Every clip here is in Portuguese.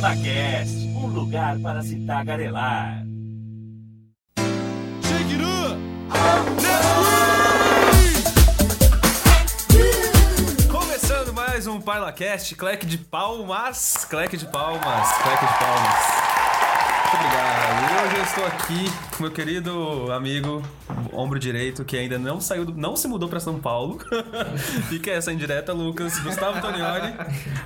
ParlaCast, um lugar para se tagarelar. Shake it up! Começando mais um ParlaCast, cleque de palmas, cleque de palmas, cleque de palmas. Muito obrigado. Hoje eu estou aqui com meu querido amigo, ombro direito, que ainda não saiu, do- não se mudou para São Paulo. Fica essa indireta, Lucas. Gustavo Tonioli.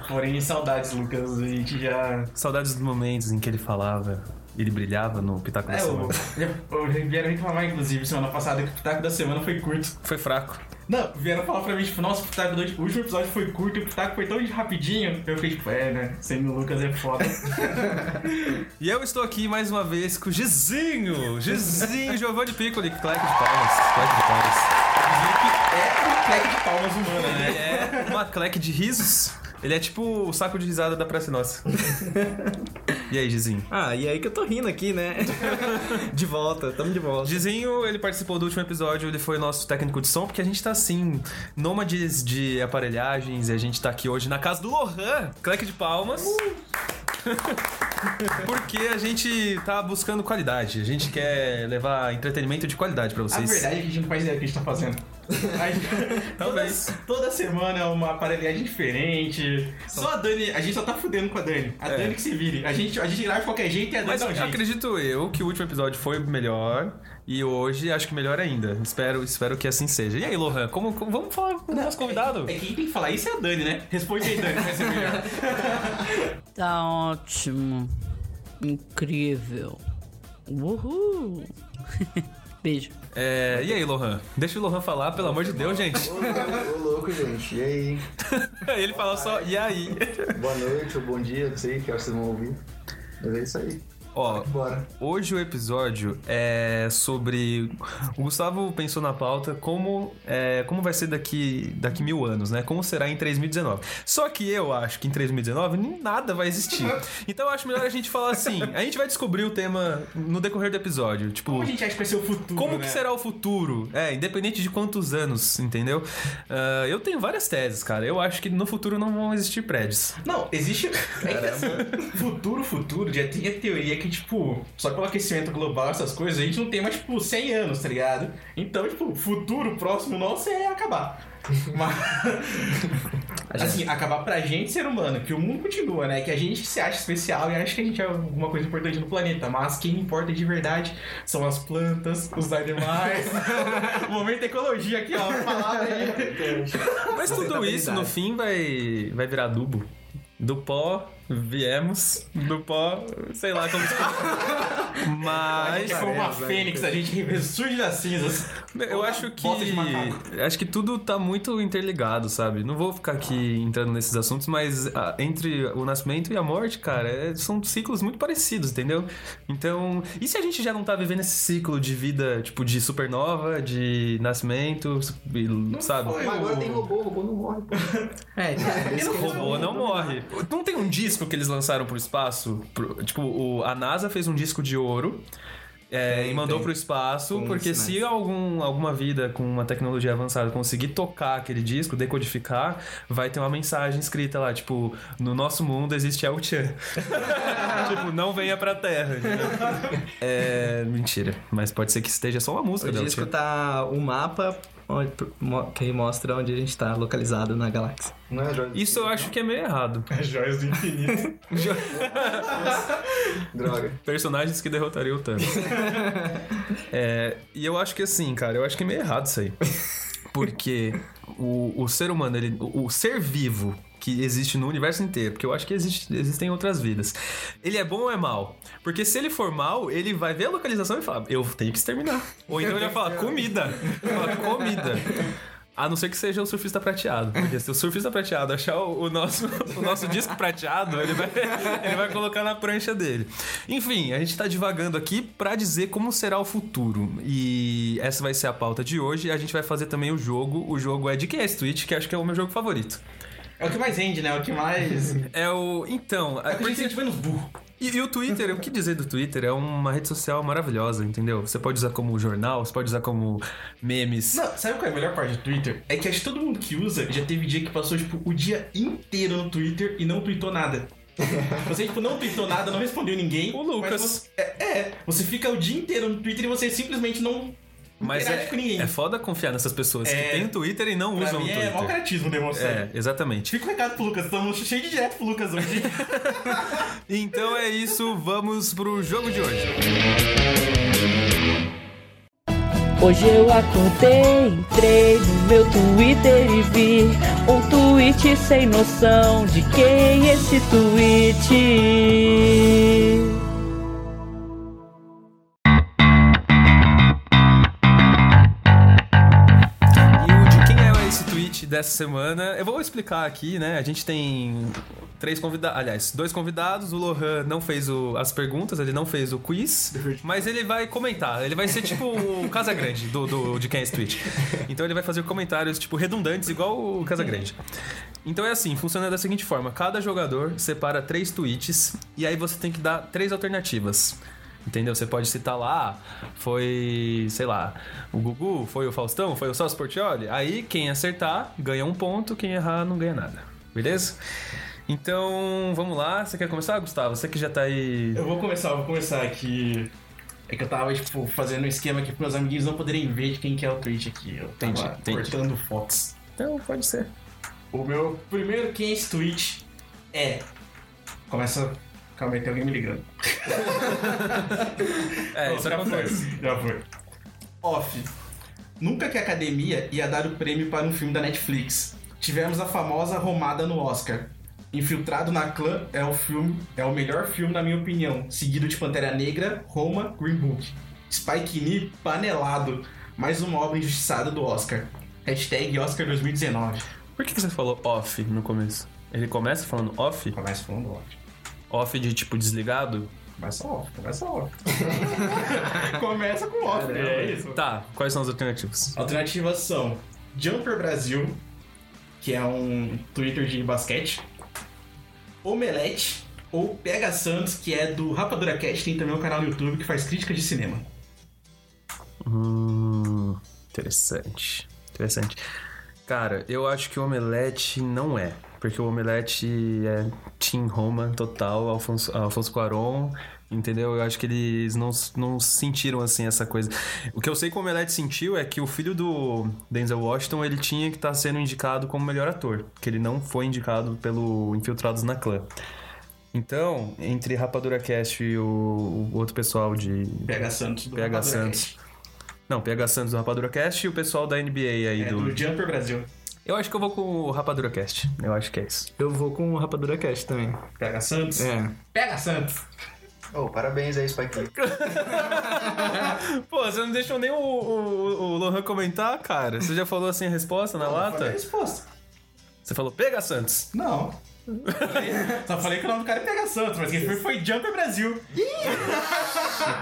Porém, saudades, Lucas. A gente já. Saudades dos momentos em que ele falava, ele brilhava no Pitaco da É, o, Semana. o, vieram reclamar, inclusive, semana passada que o Pitaco da semana foi curto. Foi fraco. Não, vieram falar pra mim, tipo, nossa, o Pitaco do último episódio foi curto e o Pitaco foi tão rapidinho. Eu fiquei tipo, é, né? Sendo o Lucas é foda. E eu estou aqui mais uma vez com o Gizinho. Gizinho, Giovanni Piccoli, cleque de palmas, cleque de palmas. é um cleque de palmas humana, né? é uma cleque de risos. Ele é tipo o saco de risada da Praça Nossa. E aí, Gizinho? Ah, e aí que eu tô rindo aqui, né? de volta, tamo de volta. Gizinho, ele participou do último episódio, ele foi nosso técnico de som, porque a gente tá assim, nômades de aparelhagens, e a gente tá aqui hoje na casa do Lohan, cleque de palmas. Porque a gente tá buscando qualidade, a gente quer levar entretenimento de qualidade pra A vocês. verdade é que a gente não faz ideia do que a gente tá fazendo. A gente- Talvez. Toda, toda semana é uma aparelhagem diferente. Só a Dani, a gente só tá fudendo com a Dani. A É. Dani que se vire. A gente, a gente grava de qualquer jeito e Dani Mas um jeito. acredito eu que o último episódio foi melhor e hoje acho que melhor ainda. Espero, espero que assim seja. E aí, Lohan, como, como- vamos falar com o nosso convidado? É quem tem que falar isso é a Dani, né? Responde aí, Dani, vai ser melhor. Tá ótimo. Incrível. Uhul. Beijo. É, e aí, Lohan? Deixa o Lohan falar, pelo amor de Deus, gente. Ô, ô, louco, gente. E aí? Ele fala só, e aí? Boa noite ou bom dia, não sei que hora vocês vão ouvir. É isso aí. Ó, Bora. hoje o episódio é sobre. O Gustavo pensou na pauta como, é, como vai ser daqui, daqui mil anos, né? Como será em 3019. Só que eu acho que em 3019 nem nada vai existir. Então eu acho melhor a gente falar assim. A gente vai descobrir o tema no decorrer do episódio. Tipo. Como a gente acha que vai ser o futuro, Como né? que será o futuro? É, independente de quantos anos, entendeu? Ah, eu tenho várias teses, cara. Eu acho que no futuro não vão existir prédios. Não, existe. É futuro, futuro, já tem a teoria que, tipo, só pelo aquecimento global, essas coisas, a gente não tem mais, tipo, 100 anos, tá ligado? Então, tipo, futuro próximo nosso é acabar. Mas. Assim, acabar pra gente, ser humano, que o mundo continua, né? Que a gente se acha especial e acha que a gente é alguma coisa importante no planeta. Mas quem importa de verdade são as plantas, os animais. o momento da ecologia aqui, ó. Falar aí. Mas tudo isso, no fim, vai, vai virar adubo. Do pó, viemos. Do pó, sei lá como se A Mas gente foi uma fênix, a gente ressurge das cinzas. eu acho que. Acho que tudo tá muito interligado, sabe? Não vou ficar aqui entrando nesses assuntos, mas ah, entre o nascimento e a morte, cara, é- são ciclos muito parecidos, entendeu? Então. E se a gente já não tá vivendo esse ciclo de vida, tipo, de supernova, de nascimento, e- sabe? foi. Mas agora tem robô, o robô não morre, pô. É, O robô não morre. Não tem um disco que eles lançaram pro espaço? Pro- tipo, o- a NASA fez um disco de ouro. é, Tem, e mandou tem. pro espaço, porque se algum, alguma vida com uma tecnologia avançada conseguir tocar aquele disco, decodificar, vai ter uma mensagem escrita lá, tipo, no nosso mundo existe El Chan. tipo, não venha pra Terra. É. Mentira. Mas pode ser que esteja só uma música o disco tá o mapa onde- que mostra onde a gente tá localizado na galáxia. Não é? Isso eu acho que é meio errado. As joias do infinito. Droga. Personagens que derrotariam o Thanos. É, e eu acho que assim, cara, eu acho que é meio errado isso aí. Porque o, o ser humano, ele, o, o ser vivo que existe no universo inteiro, porque eu acho que existe, existem outras vidas. Ele é bom ou é mal? Porque se ele for mal, ele vai ver a localização e falar, eu tenho que exterminar. Ou então ele vai falar, comida. Comida. A não ser que seja o surfista prateado. Porque se o surfista prateado achar o, o nosso, o nosso disco prateado, ele vai, ele vai colocar na prancha dele. Enfim, a gente tá divagando aqui pra dizer como será o futuro. E essa vai ser a pauta de hoje. A gente vai fazer também o jogo. O jogo é de quem é esse que acho que é o meu jogo favorito. É o que mais rende, né? É o que mais. É o. Então. É o que a gente sente menos burro. E, e o Twitter, o que dizer do Twitter? É uma rede social maravilhosa, entendeu? Você pode usar como jornal, você pode usar como memes. Não, sabe qual é a melhor parte do Twitter? É que acho que todo mundo que usa já teve dia que passou, tipo, o dia inteiro no Twitter e não tweetou nada. Você, tipo, não tweetou nada, não respondeu ninguém. O Lucas. Você, é, é, você fica o dia inteiro no Twitter e você simplesmente não Mas é, com ninguém. é foda confiar nessas pessoas que É. têm Twitter e não pra usam o mim é Twitter. mau caratismo demonstrar. É, exatamente. Fica o recado pro Lucas, estamos cheios de direto pro Lucas hoje. Então é isso, vamos pro jogo de hoje. Hoje eu acordei, entrei no meu Twitter e vi um tweet sem noção de quem é esse tweet. Dessa semana? Eu vou explicar aqui, né? A gente tem três convidados, aliás, dois convidados. O Lohan não fez o- as perguntas, ele não fez o quiz, mas ele vai comentar. Ele vai ser tipo o Casa Grande do, do- de quem é esse tweet. Então ele vai fazer comentários tipo redundantes, igual o Casa Grande. Então é assim, funciona da seguinte forma: cada jogador separa três tweets e aí você tem que dar três alternativas. Entendeu? Você pode citar lá, foi, sei lá, o Gugu, foi o Faustão, foi o Celso Portioli. Aí quem acertar ganha um ponto, quem errar não ganha nada. Beleza? Então, vamos lá. Você quer começar, Gustavo? Você que já tá aí. eu vou começar, eu vou começar aqui. É que eu tava, tipo, fazendo um esquema aqui pros meus amiguinhos não poderem ver de quem que é o tweet aqui. Eu tava Entendi, entendi. cortando fotos. Então, pode ser. O meu primeiro quem é esse tweet é. Começa. Calma aí, tem alguém me ligando. É, Não, isso já acontece. Foi, já foi. Off. Nunca que a academia ia dar o prêmio para um filme da Netflix. Tivemos a famosa romada no Oscar. Infiltrado na Clã é o filme, é o melhor filme na minha opinião, seguido de Pantera Negra, Roma, Green Book. Spike Lee panelado, mais uma obra injustiçada do Oscar. Hashtag Oscar 2019. Por que que você falou off no começo? Ele começa falando off? Começa falando off. Off de tipo desligado? Começa off, começa off. começa com off, né? É isso. Tá, quais são as alternativas? Alternativas são Jumper Brasil, que é um Twitter de basquete, Omelete ou Pega Santos, que é do Rapadura Cast, tem também um canal no YouTube que faz críticas de cinema. Hum, interessante. Interessante. Cara, eu acho que o Omelete não é. Porque o Omelete é Team Roma total, Alfonso, Alfonso Cuarón, entendeu? Eu acho que eles não, não sentiram assim essa coisa. O que eu sei que o Omelete sentiu é que o filho do Denzel Washington ele tinha que estar sendo indicado como melhor ator, que ele não foi indicado pelo Infiltrados na Clã. Então, entre Rapadura Cast e o, o outro pessoal de Pega Santos do PH Rapadura Santos. Cast. não, PH Santos do Rapadura Cast e o pessoal da NBA aí É do... do Jumper Brasil. Eu acho que eu vou com o Rapadura Cast. Eu acho que é isso. Eu vou com o Rapadura Cast também. Pega Santos. É. Pega Santos. Oh, parabéns aí, Spike Lee. Pô, você não deixou nem o, o, o Lohan comentar, cara. Você já falou assim a resposta na Falei a lata? resposta. Você falou pega Santos. Não. Falei- Só falei que o nome do cara é Pega Santos, mas quem foi foi Jumper Brasil.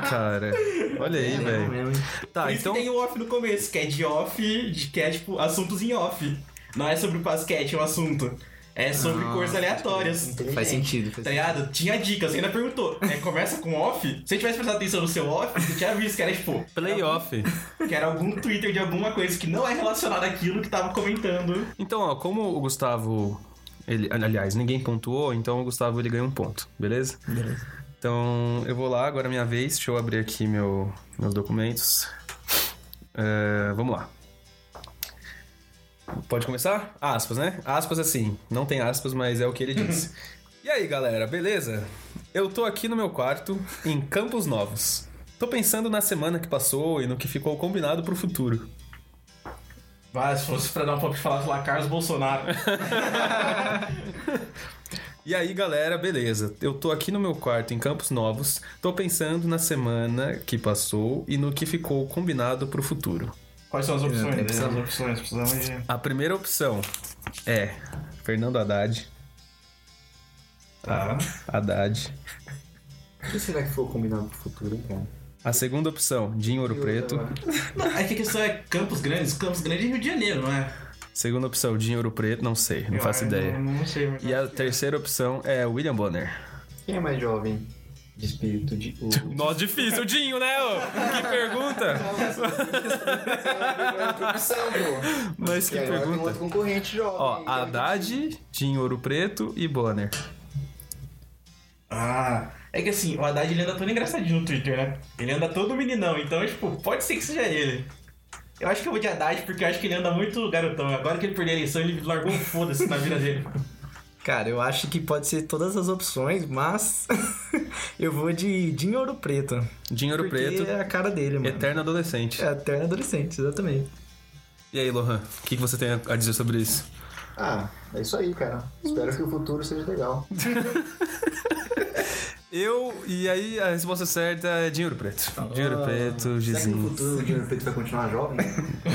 Cara, olha aí, Não velho. Tá, Por isso então. que tem o off no começo, que é de off, de, que é tipo assuntos em off. Não é sobre o basquete, é um assunto. É sobre Ah, coisas aleatórias. Faz sentido. Faz Tá ligado? Tinha dicas, você ainda perguntou. É, começa com off? Se eu tivesse prestado atenção no seu off, você tinha visto que era tipo. Playoff. Que era algum Twitter de alguma coisa que não é relacionada àquilo que tava comentando. Então, ó, como o Gustavo. Ele, aliás, ninguém pontuou, então o Gustavo ele ganha um ponto, beleza? Beleza. Então, eu vou lá, agora é minha vez. Deixa eu abrir aqui meu, meus documentos. É, vamos lá. Pode começar? Aspas, né? Aspas assim. Não tem aspas, mas é o que ele disse. e aí, galera, beleza? Eu tô aqui no meu quarto, em Campos Novos. Tô pensando na semana que passou e no que ficou combinado pro futuro. Vai, se fosse pra dar um pouco de falar lá, Carlos Bolsonaro. E aí, galera, beleza? Eu tô aqui no meu quarto em Campos Novos, tô pensando na semana que passou e no que ficou combinado pro futuro. Quais são as opções? As opções, precisamos de. A primeira opção é Fernando Haddad. Tá. Haddad. O que será que foi combinado pro futuro, hein, cara? A segunda opção, Dinho Ouro Preto. Não, é que a questão é Campos Grandes. Campos Grandes é Rio de Janeiro, não é? Segunda opção, Dinho Ouro Preto, não sei, não Eu- faço ideia. Não, não sei, mas. E a terceira opção é William Bonner. Quem é mais jovem espírito? De... O... Nossa, difícil, Dinho, né? ô? Que pergunta! Mas que pergunta. outro concorrente jovem. Ó, aí, Haddad, Dinho Ouro Preto e Bonner. Ah, é que assim, o Haddad ele anda todo engraçadinho no Twitter, né? Ele anda todo meninão, então, tipo, pode ser que seja ele. Eu acho que eu vou de Haddad porque eu acho que ele anda muito garotão. Agora que ele perdeu a eleição, ele largou um foda-se na vida dele. Cara, eu acho que pode ser todas as opções, mas eu vou de Dinho Ouro Preto. Dinheiro porque preto, é a cara dele, mano. eterno adolescente. É eterno adolescente, exatamente. E aí, Lohan, o que, que você tem a dizer sobre isso? Ah, é isso aí, cara. Espero que o futuro seja legal. Eu, e aí a resposta certa é dinheiro preto. Dinheiro preto, Será que no Gizinho. futuro o Dinheiro Preto vai continuar jovem?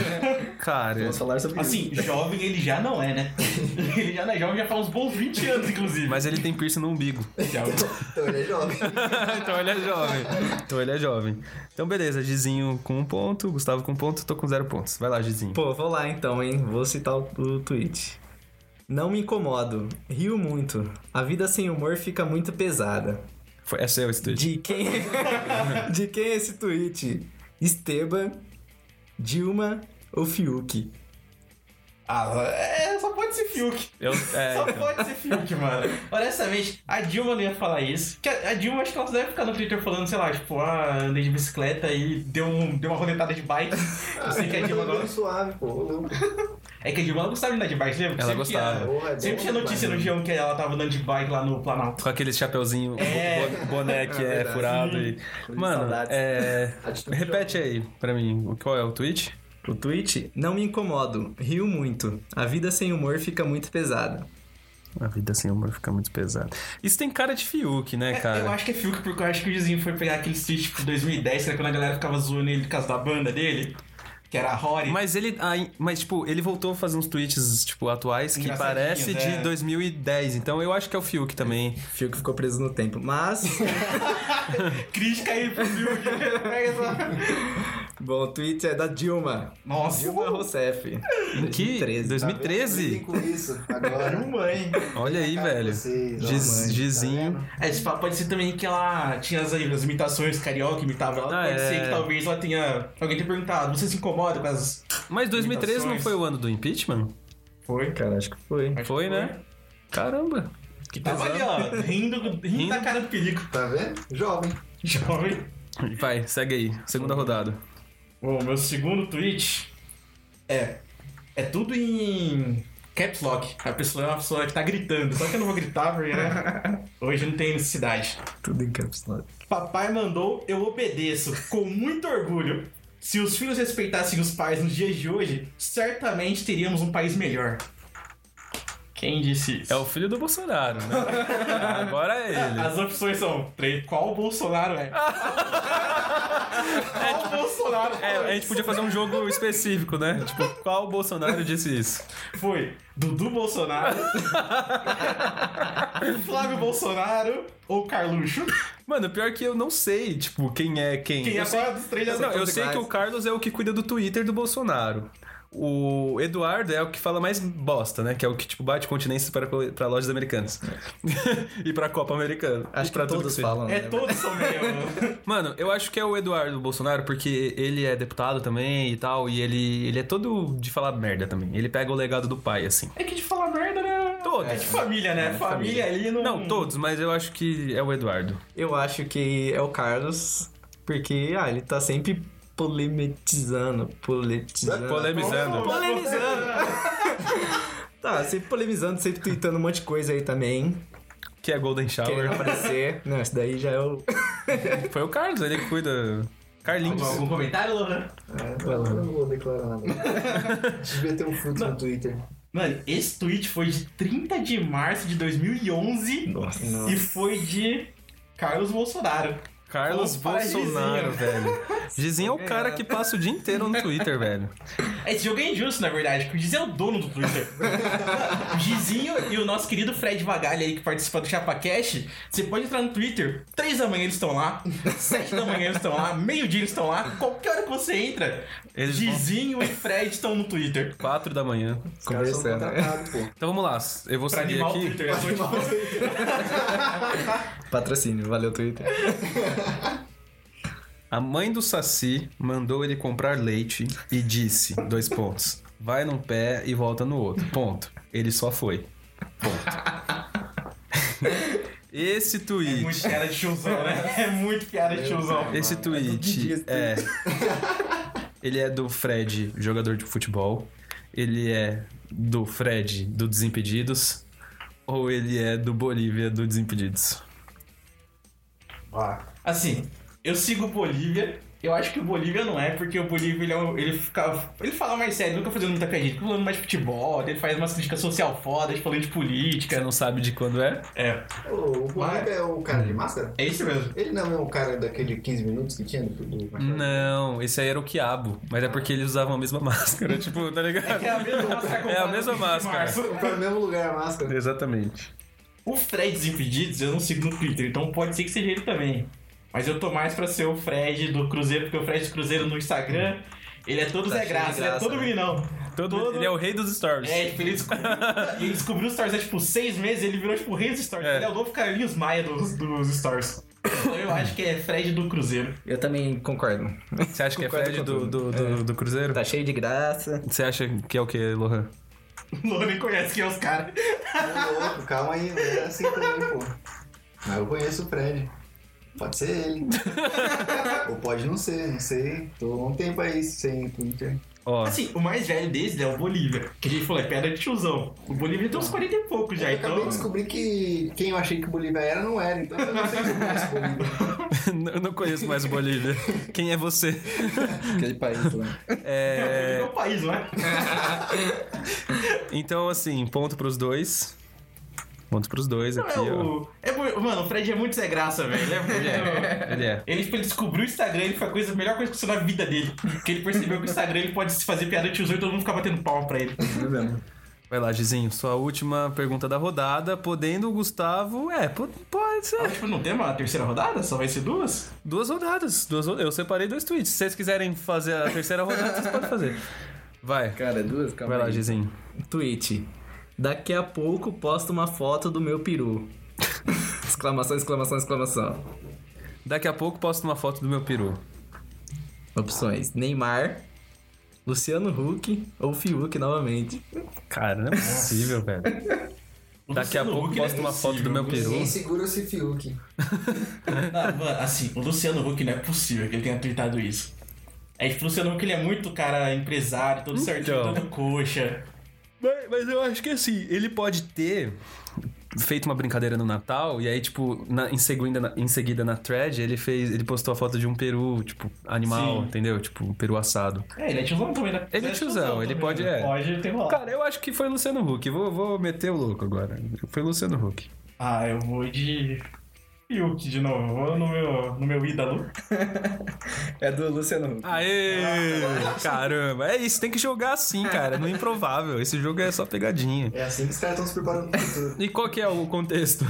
Cara, Vamos falar sobre Assim, jovem ele já não é, né? Ele já não é jovem, já faz uns bons 20 anos, inclusive. mas ele tem piercing no umbigo. Então ele é jovem. então ele é jovem. Então ele é jovem. Então beleza, Gizinho com um ponto, Gustavo com um ponto, tô com zero pontos. Vai lá, Gizinho. Pô, vou lá então, hein? Vou citar o, o tweet. Não me incomodo, rio muito. A vida sem humor fica muito pesada. Foi, é seu esse tweet. De quem De quem é esse tweet? Esteban, Dilma ou Fiuk? Ah, é, só pode ser Fiuk. Eu, é, Só então. pode ser Fiuk, mano. Honestamente, a Dilma não ia falar isso. Que a a Dilma, acho que ela deve ficar no Twitter falando, sei lá, tipo, ah, andei de bicicleta e deu, um, deu uma roletada de bike. Eu sei que a Dilma Bagulho agora. suave, pô. É que a Dilma ela gostava de andar de bike, lembra? Ela Sempre gostava. Tinha, Porra, é bom sempre tinha notícia no demais, G1 que ela tava andando de bike lá no Planalto. Com aquele chapeuzinho, É. bo- boné que É é, furado e... Mano, é... Repete aí pra mim, qual é o tweet? O tweet? Não me incomodo, rio muito. A vida sem humor fica muito pesada. A vida sem humor fica muito pesada. Isso tem cara de Fiuk, né, É, cara? eu acho que é Fiuk porque eu acho que o Gizinho foi pegar aquele tweet tipo 2010, que era quando a galera ficava zoando ele por causa da banda dele, que era a Rory. Mas ele, mas tipo, ele voltou a fazer uns tweets, tipo, atuais que parece de é. 2010. Então eu acho que é o Fiuk também. Fiuk ficou preso no tempo. Mas, Crítica aí pro Fiuk. Pega essa... bom, o tweet é da Dilma. Nossa, Dilma Rousseff. Em que? 2013. 2013? Tá vendo? com isso agora. mãe. Olha aí, Cara, velho. vocês, Giz- mãe, tá Gizinho. vendo? É, esse papo pode ser também que ela tinha as, as imitações carioca, imitava ela. Ah, pode é. ser que talvez ela tenha. Alguém tenha perguntado, você se incomoda com as. Mas 2013 não Imitações. foi o ano do impeachment? Foi? Cara, acho que foi. Acho que Foi, né? Caramba. Que tava ali, ó, rindo, rindo da cara do perigo. Tá vendo? Jovem. Jovem. Vai, segue aí. Segunda rodada. Bom, meu segundo tweet é. É tudo em caps lock. A pessoa é uma pessoa que tá gritando. Só que eu não vou gritar, porque né? Hoje não tem necessidade. Tudo em caps lock. Papai mandou, eu obedeço, com muito orgulho. Se os filhos respeitassem os pais nos dias de hoje, certamente teríamos um país melhor. Quem disse isso? É o filho do Bolsonaro, né? Agora é ele. As opções são: três, qual Bolsonaro é? qual Bolsonaro É, a gente podia fazer um jogo específico, né? Tipo, qual Bolsonaro disse isso? Foi Dudu Bolsonaro, Flávio Bolsonaro ou Carluxo? Mano, pior que eu não sei, tipo, quem é quem. Quem eu é sei... qual dos três Não, eu sei que o Carlos é o que cuida do Twitter do Bolsonaro. O Eduardo é o que fala mais bosta, né? Que é o que, tipo, bate continências para, para lojas americanas. e pra Copa Americana. Acho pra que todos seja. falam. É né? todos são meio. Mano, eu acho que é o Eduardo Bolsonaro, porque ele é deputado também e tal, e ele, ele é todo de falar merda também. Ele pega o legado do pai, assim. É que de falar merda, né? Todos. É de família, né? família, ali não. Não, todos, mas eu acho que é o Eduardo. Eu acho que é o Carlos, porque, ah, ele tá sempre polemizando. Poletizando. Polemizando. Polemizando. tá, sempre polemizando, sempre tweetando um monte de coisa aí também. Que é Golden Querendo Shower. aparecer. Não, esse daí já é o. Foi o Carlos, ele que cuida. Carlinhos. Algum, algum comentário, Lohan? É, eu não vou declarar nada. Devia ter um fruto no Twitter. Mano, esse tweet foi de 30 de março de 2011 Nossa. e foi de Carlos Bolsonaro. Carlos para Bolsonaro, Gizinho. velho. Gizinho é o cara que passa o dia inteiro no Twitter, velho. Esse jogo é injusto, na verdade, porque o Gizinho é o dono do Twitter. o Gizinho e o nosso querido Fred Vagalha aí, que participa do Chapa Cash, você pode entrar no Twitter, 3 da manhã eles estão lá, 7 da manhã eles estão lá, meio-dia eles estão lá, qualquer hora que você entra, Eles vão- Gizinho e Fred estão no Twitter. 4 da manhã. Os Conversando. Então vamos lá, eu vou Pra seguir o aqui. Twitter. é só Patrocínio, valeu, Twitter. A mãe do Saci mandou ele comprar leite e disse, dois pontos, vai num pé e volta no outro, ponto. Ele só foi. Ponto. Esse É tweet. muito piada de tiozão, né? É muito piada de tiozão. Esse tweet é. Ele é do Fred, jogador de futebol. Ele é do Fred, do Desimpedidos. Ou ele é do Bolívia, do Desimpedidos? Ó, assim, eu sigo o Bolívia. Eu acho que o Bolívia não é, porque o Bolívia ele, é um- ele fica. Ele fala mais sério, nunca fazendo muita piadinha, falando mais de futebol, ele faz umas críticas social fodas, falando de Você política. não sabe de quando é? É, O, o Bolívia é o cara de máscara? é isso mesmo. Ele não é o cara daquele 15 minutos que tinha do... do... Não, esse aí era o Quiabo. Mas é porque eles usavam a mesma máscara, tipo, tá ligado? É a mesma máscara. É a mesma máscara. Tá no mesmo lugar a máscara. Exatamente. O Fred Desimpedidos eu não sigo no Twitter, então pode ser que seja ele também. Mas eu tô mais pra ser o Fred do Cruzeiro, porque o Fred do Cruzeiro no Instagram, ele é todo Tá Zé de Graça, ele é graça, todo né? meninão. Todo, Ele é o rei dos stories. É, tipo, ele descobriu, ele descobriu os stories há tipo seis meses, ele virou tipo o rei dos stories. É. Ele é o novo Carlinhos Maia dos, dos stories. Então eu acho que é Fred do Cruzeiro. Eu também concordo. Você acha que é Concordo Fred com do, do, tudo. do, do Cruzeiro? Tá cheio de graça. Você acha que é o que, Lohan? Lô nem conhece quem é os caras. Louco, calma aí, não é assim também, pô. Mas eu conheço o Fred. Pode ser ele. Ou pode não ser, não sei. Tô um tempo aí sem Twitter. Ó, Assim, o mais velho deles é o Bolívia. Que a gente falou, é pedra de tiozão. O Bolívia tem uns 40 e pouco já, eu acabei então. de descobrir que quem eu achei que o Bolívia era não era, então eu não sei se eu conheço o Bolívia. eu não conheço mais o Bolívia. Quem é você? Aquele país lá. É É, o país, não é? então, assim, ponto pros dois. Ponto pros dois aqui, é ó. o... é Mano, o Fred é muito Zé Graça, velho. Ele é. Ele é. Ele, tipo, ele descobriu o Instagram, ele foi a, coisa, a melhor coisa que aconteceu na vida dele. Porque ele percebeu que o Instagram ele pode se fazer piada de tiozão e todo mundo ficar batendo palma pra ele. É. Vai lá, Gizinho, sua última pergunta da rodada. Podendo o Gustavo. É, po- pode Ah, ser. tipo, não tem uma terceira rodada? Só vai ser duas? Duas rodadas. Duas, eu separei dois tweets. Se vocês quiserem fazer a terceira rodada, vocês podem fazer. Vai. Cara, duas? Calma Vai lá, aí. Gizinho. Tweet. Daqui a pouco posto uma foto do meu peru. exclamação, exclamação, exclamação. Daqui a pouco posto uma foto do meu peru. Opções: Neymar, Luciano Huck ou Fiuk novamente. Cara, não é possível, velho. Daqui a pouco Huck não é posto uma foto do meu peru. Quem segura esse Fiuk? Não, mano, assim, o Luciano Huck não é possível que ele tenha tweetado isso. É tipo, o Luciano Huck ele é muito cara empresário, todo certinho, Então. todo coxa. Mas, mas eu acho que assim, ele pode ter feito uma brincadeira no Natal e aí, tipo, na- em, seguida, na, em seguida na thread, ele fez. Ele postou a foto de um peru, tipo, animal, Sim. entendeu? Tipo, um peru assado. É, ele é tiozão também, né? Ele é tiozão, ele também, pode- né? é. Pode ter rolado. Cara, eu acho que foi Luciano Huck. Vou, vou meter o louco agora. Foi Luciano Huck. Ah, eu vou de. Fiuk de novo, vou no meu, no meu ídolo. É do Luciano Huck. Aê! Caramba, é isso, tem que jogar assim, cara. No improvável. Esse jogo é só pegadinha. É assim que os caras estão se preparando pro futuro. E qual que é o contexto?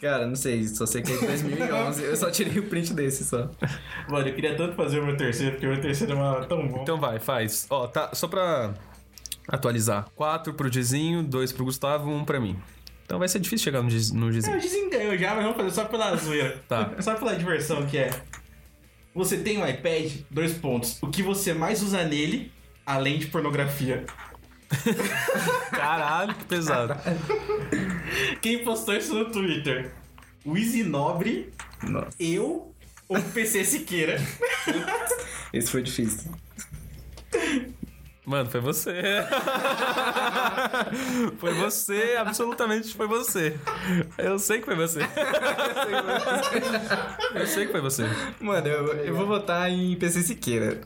Cara, não sei, só sei que é de 2011. eu só tirei o print desse só. Mano, eu queria tanto fazer o meu terceiro, porque o meu terceiro é uma- tão bom. Então vai, faz. Ó, tá, só pra atualizar. Quatro pro Dizinho, dois pro Gustavo, um pra mim. Então vai ser difícil chegar no, Giz- no É, Dizinho. eu desenganho já, mas vamos fazer só pela zoeira. Tá. Só pela diversão que é. Você tem um iPad, dois pontos. O que você mais usa nele, além de pornografia? Caralho, que pesado. Quem postou isso no Twitter? O Easy Nobre, Nossa, eu ou o PC Siqueira? esse foi difícil. Mano, foi você. foi você, absolutamente foi você. Eu sei que foi você. Eu sei que foi você. Mano, eu, eu vou votar em PC Siqueira.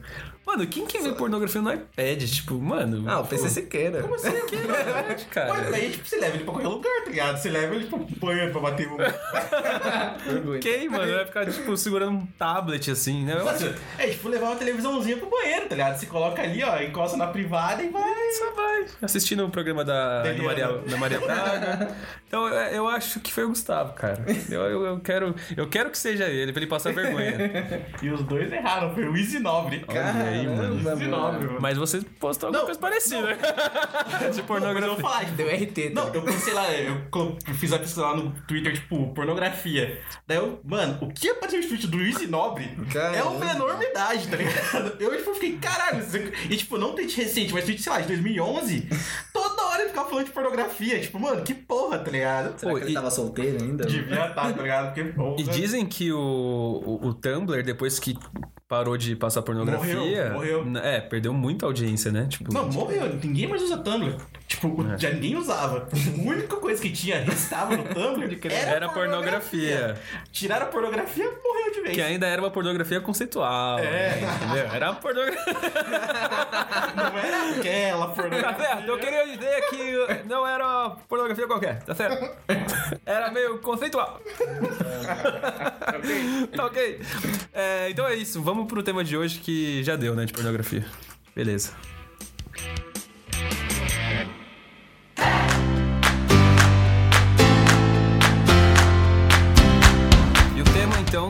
Mano, quem que vê pornografia no iPad? Tipo, mano. Ah, o PC Siqueira. Como assim? Que verdade, cara. Mas aí, tipo, você leva ele pra qualquer lugar, tá ligado? Você leva ele pro banho pra bater um. Quem, mano? Vai ficar, tipo, segurando um tablet assim, né? Acho- É tipo levar uma televisãozinha pro banheiro, tá ligado? Você coloca ali, ó, encosta na privada e vai. Só vai. Assistindo o programa da, da, Maria, da Maria Braga. Então eu, acho que foi o Gustavo, cara. Eu, eu, eu quero, eu quero que seja ele, pra ele passar vergonha. E os dois erraram, foi o Easy Nobre. Olha aí, mano. Mas você postou alguma Não. coisa parecida. De Mas eu pornografia. vou falar, Deu RT, tá? Não, eu pensei lá, eu eu fiz a pesquisa lá no Twitter, tipo, pornografia. Daí eu, mano, o que apareceu no tweet do Easy Nobre é uma enormidade, tá ligado? Eu, tipo, fiquei, caralho. E, tipo, não tweet recente, mas tweet, sei lá, de 2011. Toda hora ele ficava falando de pornografia. Tipo, mano, que porra, tá ligado? Será Pô, que ele e- tava solteiro ainda? Devia estar, tá ligado? Porque, porra. E dizem que o, o, o Tumblr, depois que parou de passar pornografia. Morreu, morreu. É, perdeu muita audiência, né? Tipo, Não, morreu. Ninguém mais usa Tumblr. Tipo, É. já ninguém usava. A única coisa que tinha, estava no Tumblr, era, era pornografia. Tiraram a pornografia, morreu de vez. Que ainda era uma pornografia conceitual. É. Entendeu? Era uma pornografia. Não era aquela Tá pornografia. certo? Eu queria dizer que não era pornografia qualquer, tá certo? Era meio conceitual. tá ok? É, então é isso, vamos pro tema de hoje que já deu, né, de pornografia. Beleza.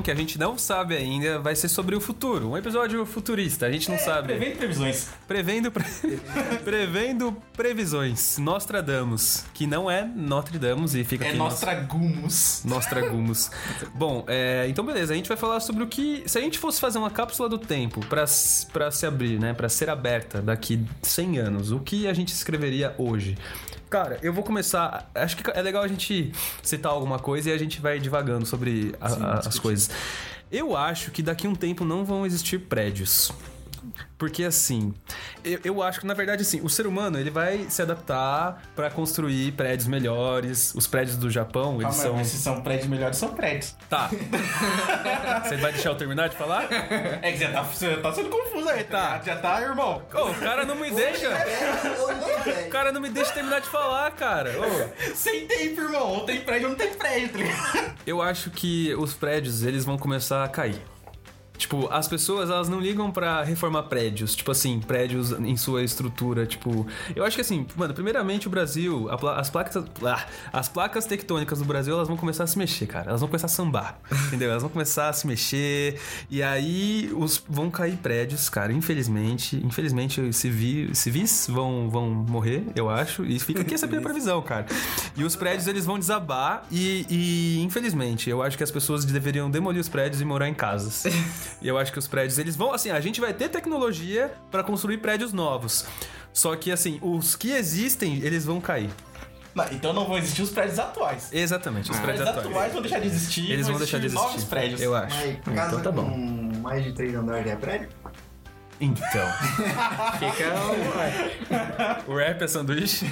Que a gente não sabe ainda, vai ser sobre o futuro. Um episódio futurista, a gente não sabe. Prevendo previsões. Prevendo, pre- prevendo previsões. Nostradamus, que não é Notre Dame e fica É aqui Nostragumos. Nostragumos. Bom, é, então beleza, a gente vai falar sobre o que. Se a gente fosse fazer uma cápsula do tempo pra se abrir, né? Pra ser aberta daqui 100 anos, o que a gente escreveria hoje? Cara, eu vou começar. Acho que é legal a gente citar alguma coisa e a gente vai divagando sobre a- a- as coisas. Eu acho que daqui a um tempo não vão existir prédios. Porque assim, eu, eu acho que na verdade assim, o ser humano ele vai se adaptar pra construir prédios melhores. Os prédios do Japão, eles Calma, são mas se são prédios melhores, são prédios. Tá. Você vai deixar eu terminar de falar? É que você tá, você tá sendo confuso aí, tá? Já tá, irmão. Ô, o cara não me deixa. O cara não me deixa terminar de falar, cara. Ô, Sem tempo, irmão. Ou tem prédio ou não tem prédio, tá ligado? eu acho que os prédios, eles vão começar a cair. Tipo, as pessoas, elas não ligam pra reformar prédios. Tipo assim, prédios em sua estrutura. Tipo, eu acho que assim, mano, primeiramente o Brasil, pla- as placas. ah, as placas tectônicas do Brasil, elas vão começar a se mexer, cara. Elas vão começar a sambar. entendeu? Elas vão começar a se mexer. E aí os, vão cair prédios, cara. Infelizmente. Infelizmente, os civi, civis vão, vão morrer, eu acho. E fica aqui essa minha previsão, cara. E os prédios, eles vão desabar. E, e, infelizmente, eu acho que as pessoas deveriam demolir os prédios e morar em casas. E eu acho que os prédios, eles vão, assim, a gente vai ter tecnologia pra construir prédios novos. Só que, assim, os que existem, eles vão cair. Não, então não vão existir os prédios atuais. Exatamente, os Os prédios prédios atuais. atuais vão deixar de existir. Eles vão deixar de existir existir. novos prédios. Eu acho. Mas casa Então tá bom. com mais de três andares é prédio? Então. Fica O rap é sanduíche?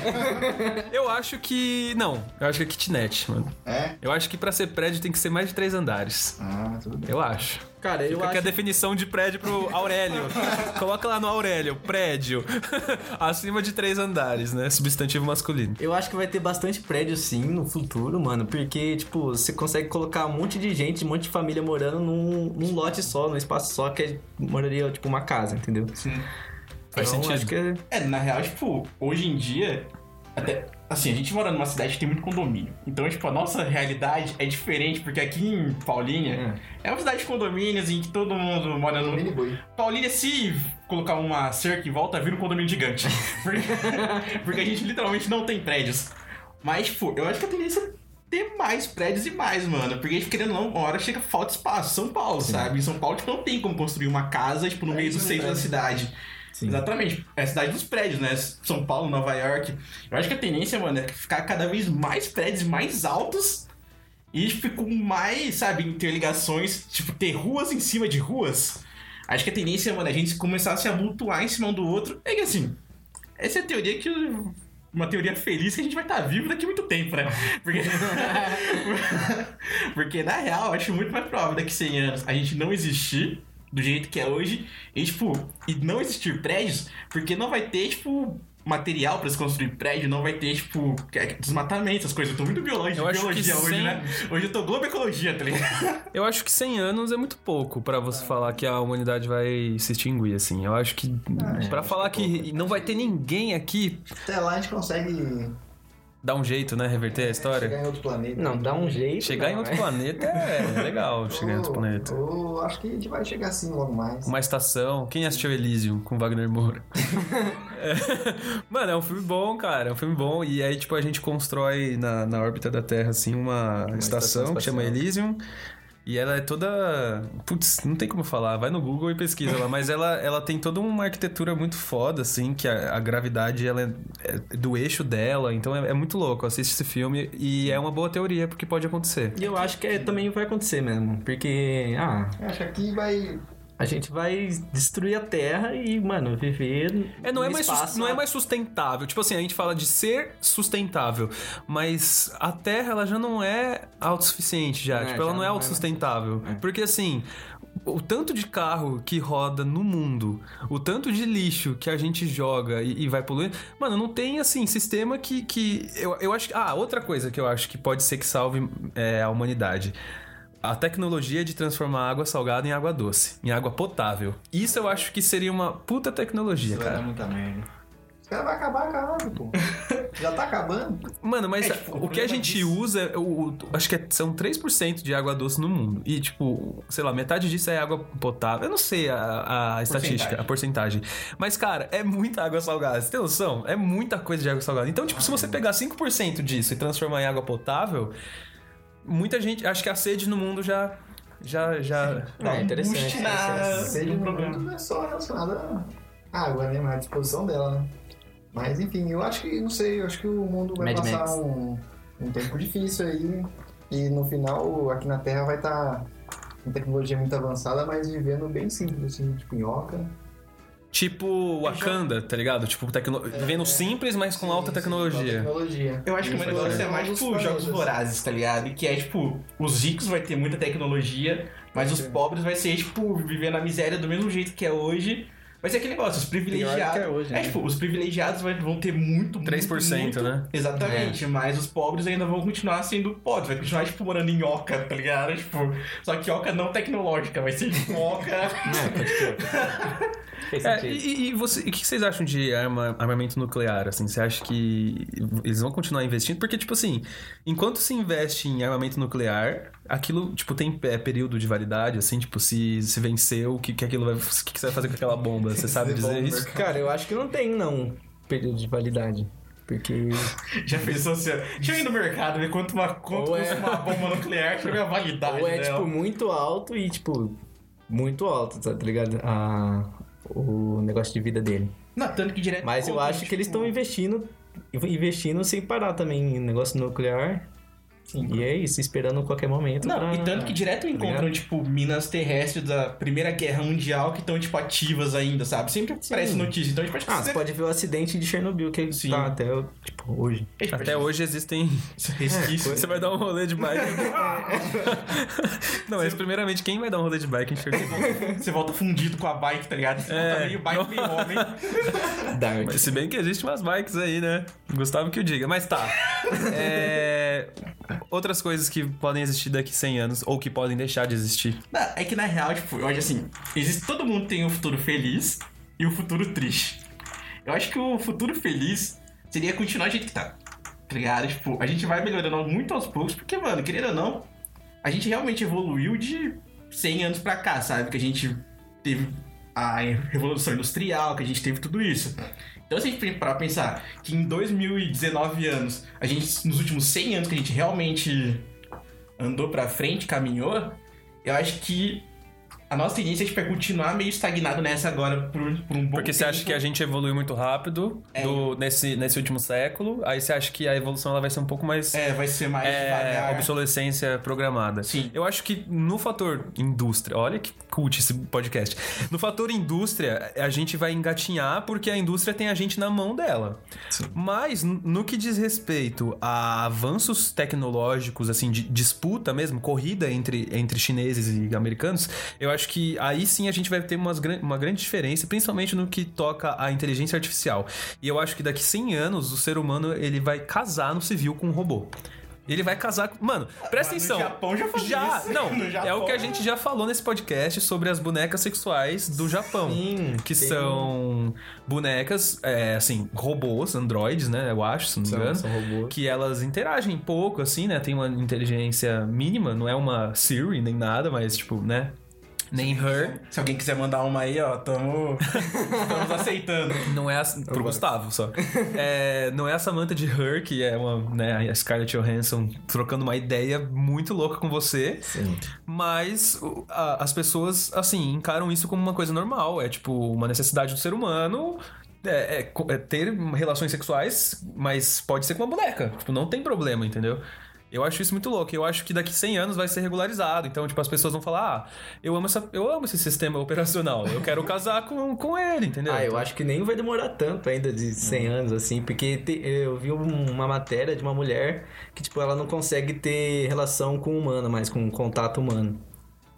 eu acho que. Não, eu acho que é kitnet, mano. É? Eu acho que pra ser prédio tem que ser mais de três andares. Ah, tudo bem. Eu acho. Cara, eu Fica a acho. definição de prédio pro Aurélio. Coloca lá no Aurélio, prédio. Acima de três andares, né? Substantivo masculino. Eu acho que vai ter bastante prédio sim no futuro, mano. Porque, tipo, você consegue colocar um monte de gente, um monte de família morando num, num lote só, num espaço só, que é- moraria, tipo, uma casa, entendeu? Sim. Faz então, sentido. acho que é. É, na real, tipo, hoje em dia, até. Assim, a gente mora numa cidade que tem muito condomínio. Então, tipo, a nossa realidade é diferente, porque aqui em Paulínia é uma cidade de condomínios em que todo mundo mora no. Paulínia, se colocar uma cerca em volta, vira um condomínio gigante. porque, porque a gente literalmente não tem prédios. Mas, tipo, eu acho que a tendência é ter mais prédios e mais, mano. Porque, querendo ou não, uma hora chega falta espaço. São Paulo, sabe? Em São Paulo, tipo, não tem como construir uma casa, tipo, no meio do centro da prédio. cidade. Sim. Exatamente. É a cidade dos prédios, né? São Paulo, Nova York. Eu acho que a tendência, mano, é ficar cada vez mais prédios mais altos e, tipo, com mais, sabe, interligações, tipo, ter ruas em cima de ruas. Acho que a tendência, mano, é a gente começar a se amontoar em cima um do outro. É que assim, essa é a teoria que. Uma teoria feliz que a gente vai estar vivo daqui a muito tempo, né? Porque. Porque na real, eu acho muito mais provável daqui a 100 anos a gente não existir do jeito que é hoje e, tipo, e não existir prédios, porque não vai ter, tipo, material pra se construir prédio, não vai ter, tipo, é, desmatamento, essas coisas. Eu tô muito biológico, Eu acho que biologia hoje, sem- né? Hoje eu tô globecologia, tá ligado? Eu acho que 100 anos é muito pouco pra você falar que a humanidade vai se extinguir, assim. Eu acho que. pra falar que não vai ter ninguém aqui, Até lá a gente consegue dá um jeito, né? Reverter a história. chegar em outro planeta. Não, dá um jeito. Chegar em não, outro é. planeta é legal, chegar em outro Ou- planeta. ou acho que a gente vai chegar assim logo mais. Uma estação. Quem assistiu Elysium com Wagner Moura? É. Mano, é um filme bom, cara. É um filme bom. E aí, tipo, a gente constrói na, na órbita da Terra, assim, uma, estação, estação que chama. Elysium. E ela é toda. Putz, não tem como falar. Vai no Google e pesquisa lá. Mas ela, ela tem toda uma arquitetura muito foda, assim, que a, a gravidade ela é, é do eixo dela. Então é, é muito louco. Assiste esse filme e é uma boa teoria, porque pode acontecer. E eu acho que é- também vai acontecer mesmo. Porque, ah, Acho que aqui vai. A gente vai destruir a Terra e, mano, viver. É, não é, mais, sus- não é mais sustentável. Tipo assim, a gente fala de ser sustentável, mas a Terra ela já não é autossuficiente já. É, tipo, ela já não é não é autossustentável. é. Porque assim, o tanto de carro que roda no mundo, o tanto de lixo que a gente joga e, e vai poluindo, mano, não tem assim sistema que, que eu, eu acho que ah, outra coisa que eu acho que pode ser que salve é, a humanidade. A tecnologia de transformar água salgada em água doce, em água potável. Isso eu acho que seria uma puta tecnologia, Isso vai cara. dar muita merda. Os caras vão acabar acabando, pô. Já tá acabando. Mano, mas É, tipo, o o que a gente disso- usa, é o- o- acho que é- são 3% de água doce no mundo. E, tipo, sei lá, metade disso é água potável. Eu não sei a, a estatística, a porcentagem. Mas, cara, é muita água salgada. Você tem noção? É muita coisa de água salgada. Então, tipo, se você pegar 5% disso e transformar em água potável, muita gente. Acho que a sede no mundo já. Já. já... É, interessante. Na... Sede no mundo não é só relacionada à água, né? Mas à disposição dela, né? Mas enfim, eu acho que, não sei, eu acho que o mundo vai Mad passar um, um tempo difícil aí. E no final, aqui na Terra vai estar com tecnologia muito avançada, mas vivendo bem simples, assim, tipo nhoca. Tipo Wakanda, tá ligado? Tipo, tecno... vivendo simples, mas com Sim, alta sim, tecnologia. alta tecnologia. Eu acho que o negócio vai é mais um tipo jogos vorazes, tá ligado? Que é tipo, os ricos vai ter muita tecnologia, mas os pobres vai ser, tipo, viver na miséria do mesmo jeito que é hoje. Vai ser aquele negócio, os privilegiados. Pior do que é hoje, né? tipo, os privilegiados vão ter muito, muito. 3%, muito, né? Exatamente, mas os pobres ainda vão continuar sendo pobres, vai continuar, tipo, morando em oca, tá ligado? Tipo, só que oca não tecnológica, vai ser tipo oca. É, pode É, e, e você, e o que vocês acham de arma- armamento nuclear? Assim, você acha que eles vão continuar investindo? Porque, tipo assim, enquanto se investe em armamento nuclear, aquilo, tipo, tem é, período de validade, assim, tipo, se, se venceu, o que, que aquilo vai. O que, que você vai fazer com aquela bomba? Você sabe dizer isso? Cara, eu acho que não tem, não, período de validade. Porque. Já pensou assim, deixa eu ir no mercado ver quanto, uma, quanto é- uma bomba nuclear, ver a validade Ou é, dela. tipo, muito alto e, tipo, muito alto, tá tá ligado? A, o negócio de vida dele. Não, tanto que direto Mas eu acho que eles tipo, estão investindo, investindo sem parar também em negócio nuclear. E é isso, esperando qualquer momento. Não, pra- e tanto que direto encontram, tipo, minas terrestres da Primeira Guerra Mundial que estão, tipo, ativas ainda, sabe? Sempre aparece notícia. Então, tipo, Ah, você pode ver o acidente de Chernobyl que Sim. tá até, tipo, hoje. Até hoje existem. resquícios. Você vai dar um rolê de bike. não, mas primeiramente, quem vai dar um rolê de bike em Chernobyl? Você volta fundido com a bike, tá ligado? Você É. volta meio bike, meio homem. Dark. Mas se bem que existem umas bikes aí, né? Gustavo que o diga. Mas tá. É, Outras coisas que podem existir daqui 100 anos, ou que podem deixar de existir. É que na real, tipo, eu acho assim, existe, todo mundo tem um futuro feliz e um futuro triste. Eu acho que o futuro feliz seria continuar do jeito que tá. Tá ligado? Tipo, a gente vai melhorando muito aos poucos, porque, mano, querendo ou não, a gente realmente evoluiu de 100 anos pra cá, sabe? Que a gente teve a revolução industrial, que a gente teve tudo isso. Então, se a gente parar pensar que em 2019 anos, a gente, nos últimos 100 anos que a gente realmente andou pra frente, caminhou, eu acho que a nossa tendência tipo, é continuar meio estagnado nessa agora por, por um bom Porque você acha que a gente evoluiu muito rápido É. do- nesse, nesse último século, aí você acha que a evolução ela vai ser um pouco mais. É, vai ser mais é, devagar. obsolescência programada. Sim. Eu acho que no fator indústria, olha que cult esse podcast. No fator indústria, a gente vai engatinhar porque a indústria tem a gente na mão dela. Mas n- no que diz respeito a avanços tecnológicos, assim, de disputa mesmo, corrida entre, entre chineses e americanos, eu acho que aí sim a gente vai ter umas, uma grande diferença, principalmente no que toca a inteligência artificial. E eu acho que daqui 100 anos o ser humano ele vai casar no civil com um robô. Ele vai casar com. Mano, presta atenção. No Japão já faz Já, isso. não, No é Japão- o que a gente já falou nesse podcast sobre as bonecas sexuais do Japão. Sim, que tem- são bonecas, é, assim, robôs, androides, né? Eu acho, se não me São, engano. são robôs. Que elas interagem pouco, assim, né? Tem uma inteligência mínima, não é uma Siri nem nada, mas, tipo, né? Nem her. Se alguém quiser mandar uma aí, ó, tamo, estamos aceitando. Não é a, pro Gustavo só. É, não é a Samantha de Her, que é uma, né, a Scarlett Johansson trocando uma ideia muito louca com você. Sim. Mas a- as pessoas, assim, encaram isso como uma coisa normal. É tipo uma necessidade do ser humano. É, é é ter relações sexuais, mas pode ser com uma boneca. Tipo, não tem problema, entendeu? Eu acho isso muito louco. Eu acho que daqui 100 anos vai ser regularizado. Então, tipo, as pessoas vão falar: Ah, eu amo, essa, eu amo esse sistema operacional. Eu quero casar com, com ele, entendeu? Ah, eu acho que nem vai demorar tanto ainda de 100 anos, assim, porque te- eu vi um- uma matéria de uma mulher que, tipo, ela não consegue ter relação com o humano, mas com contato humano.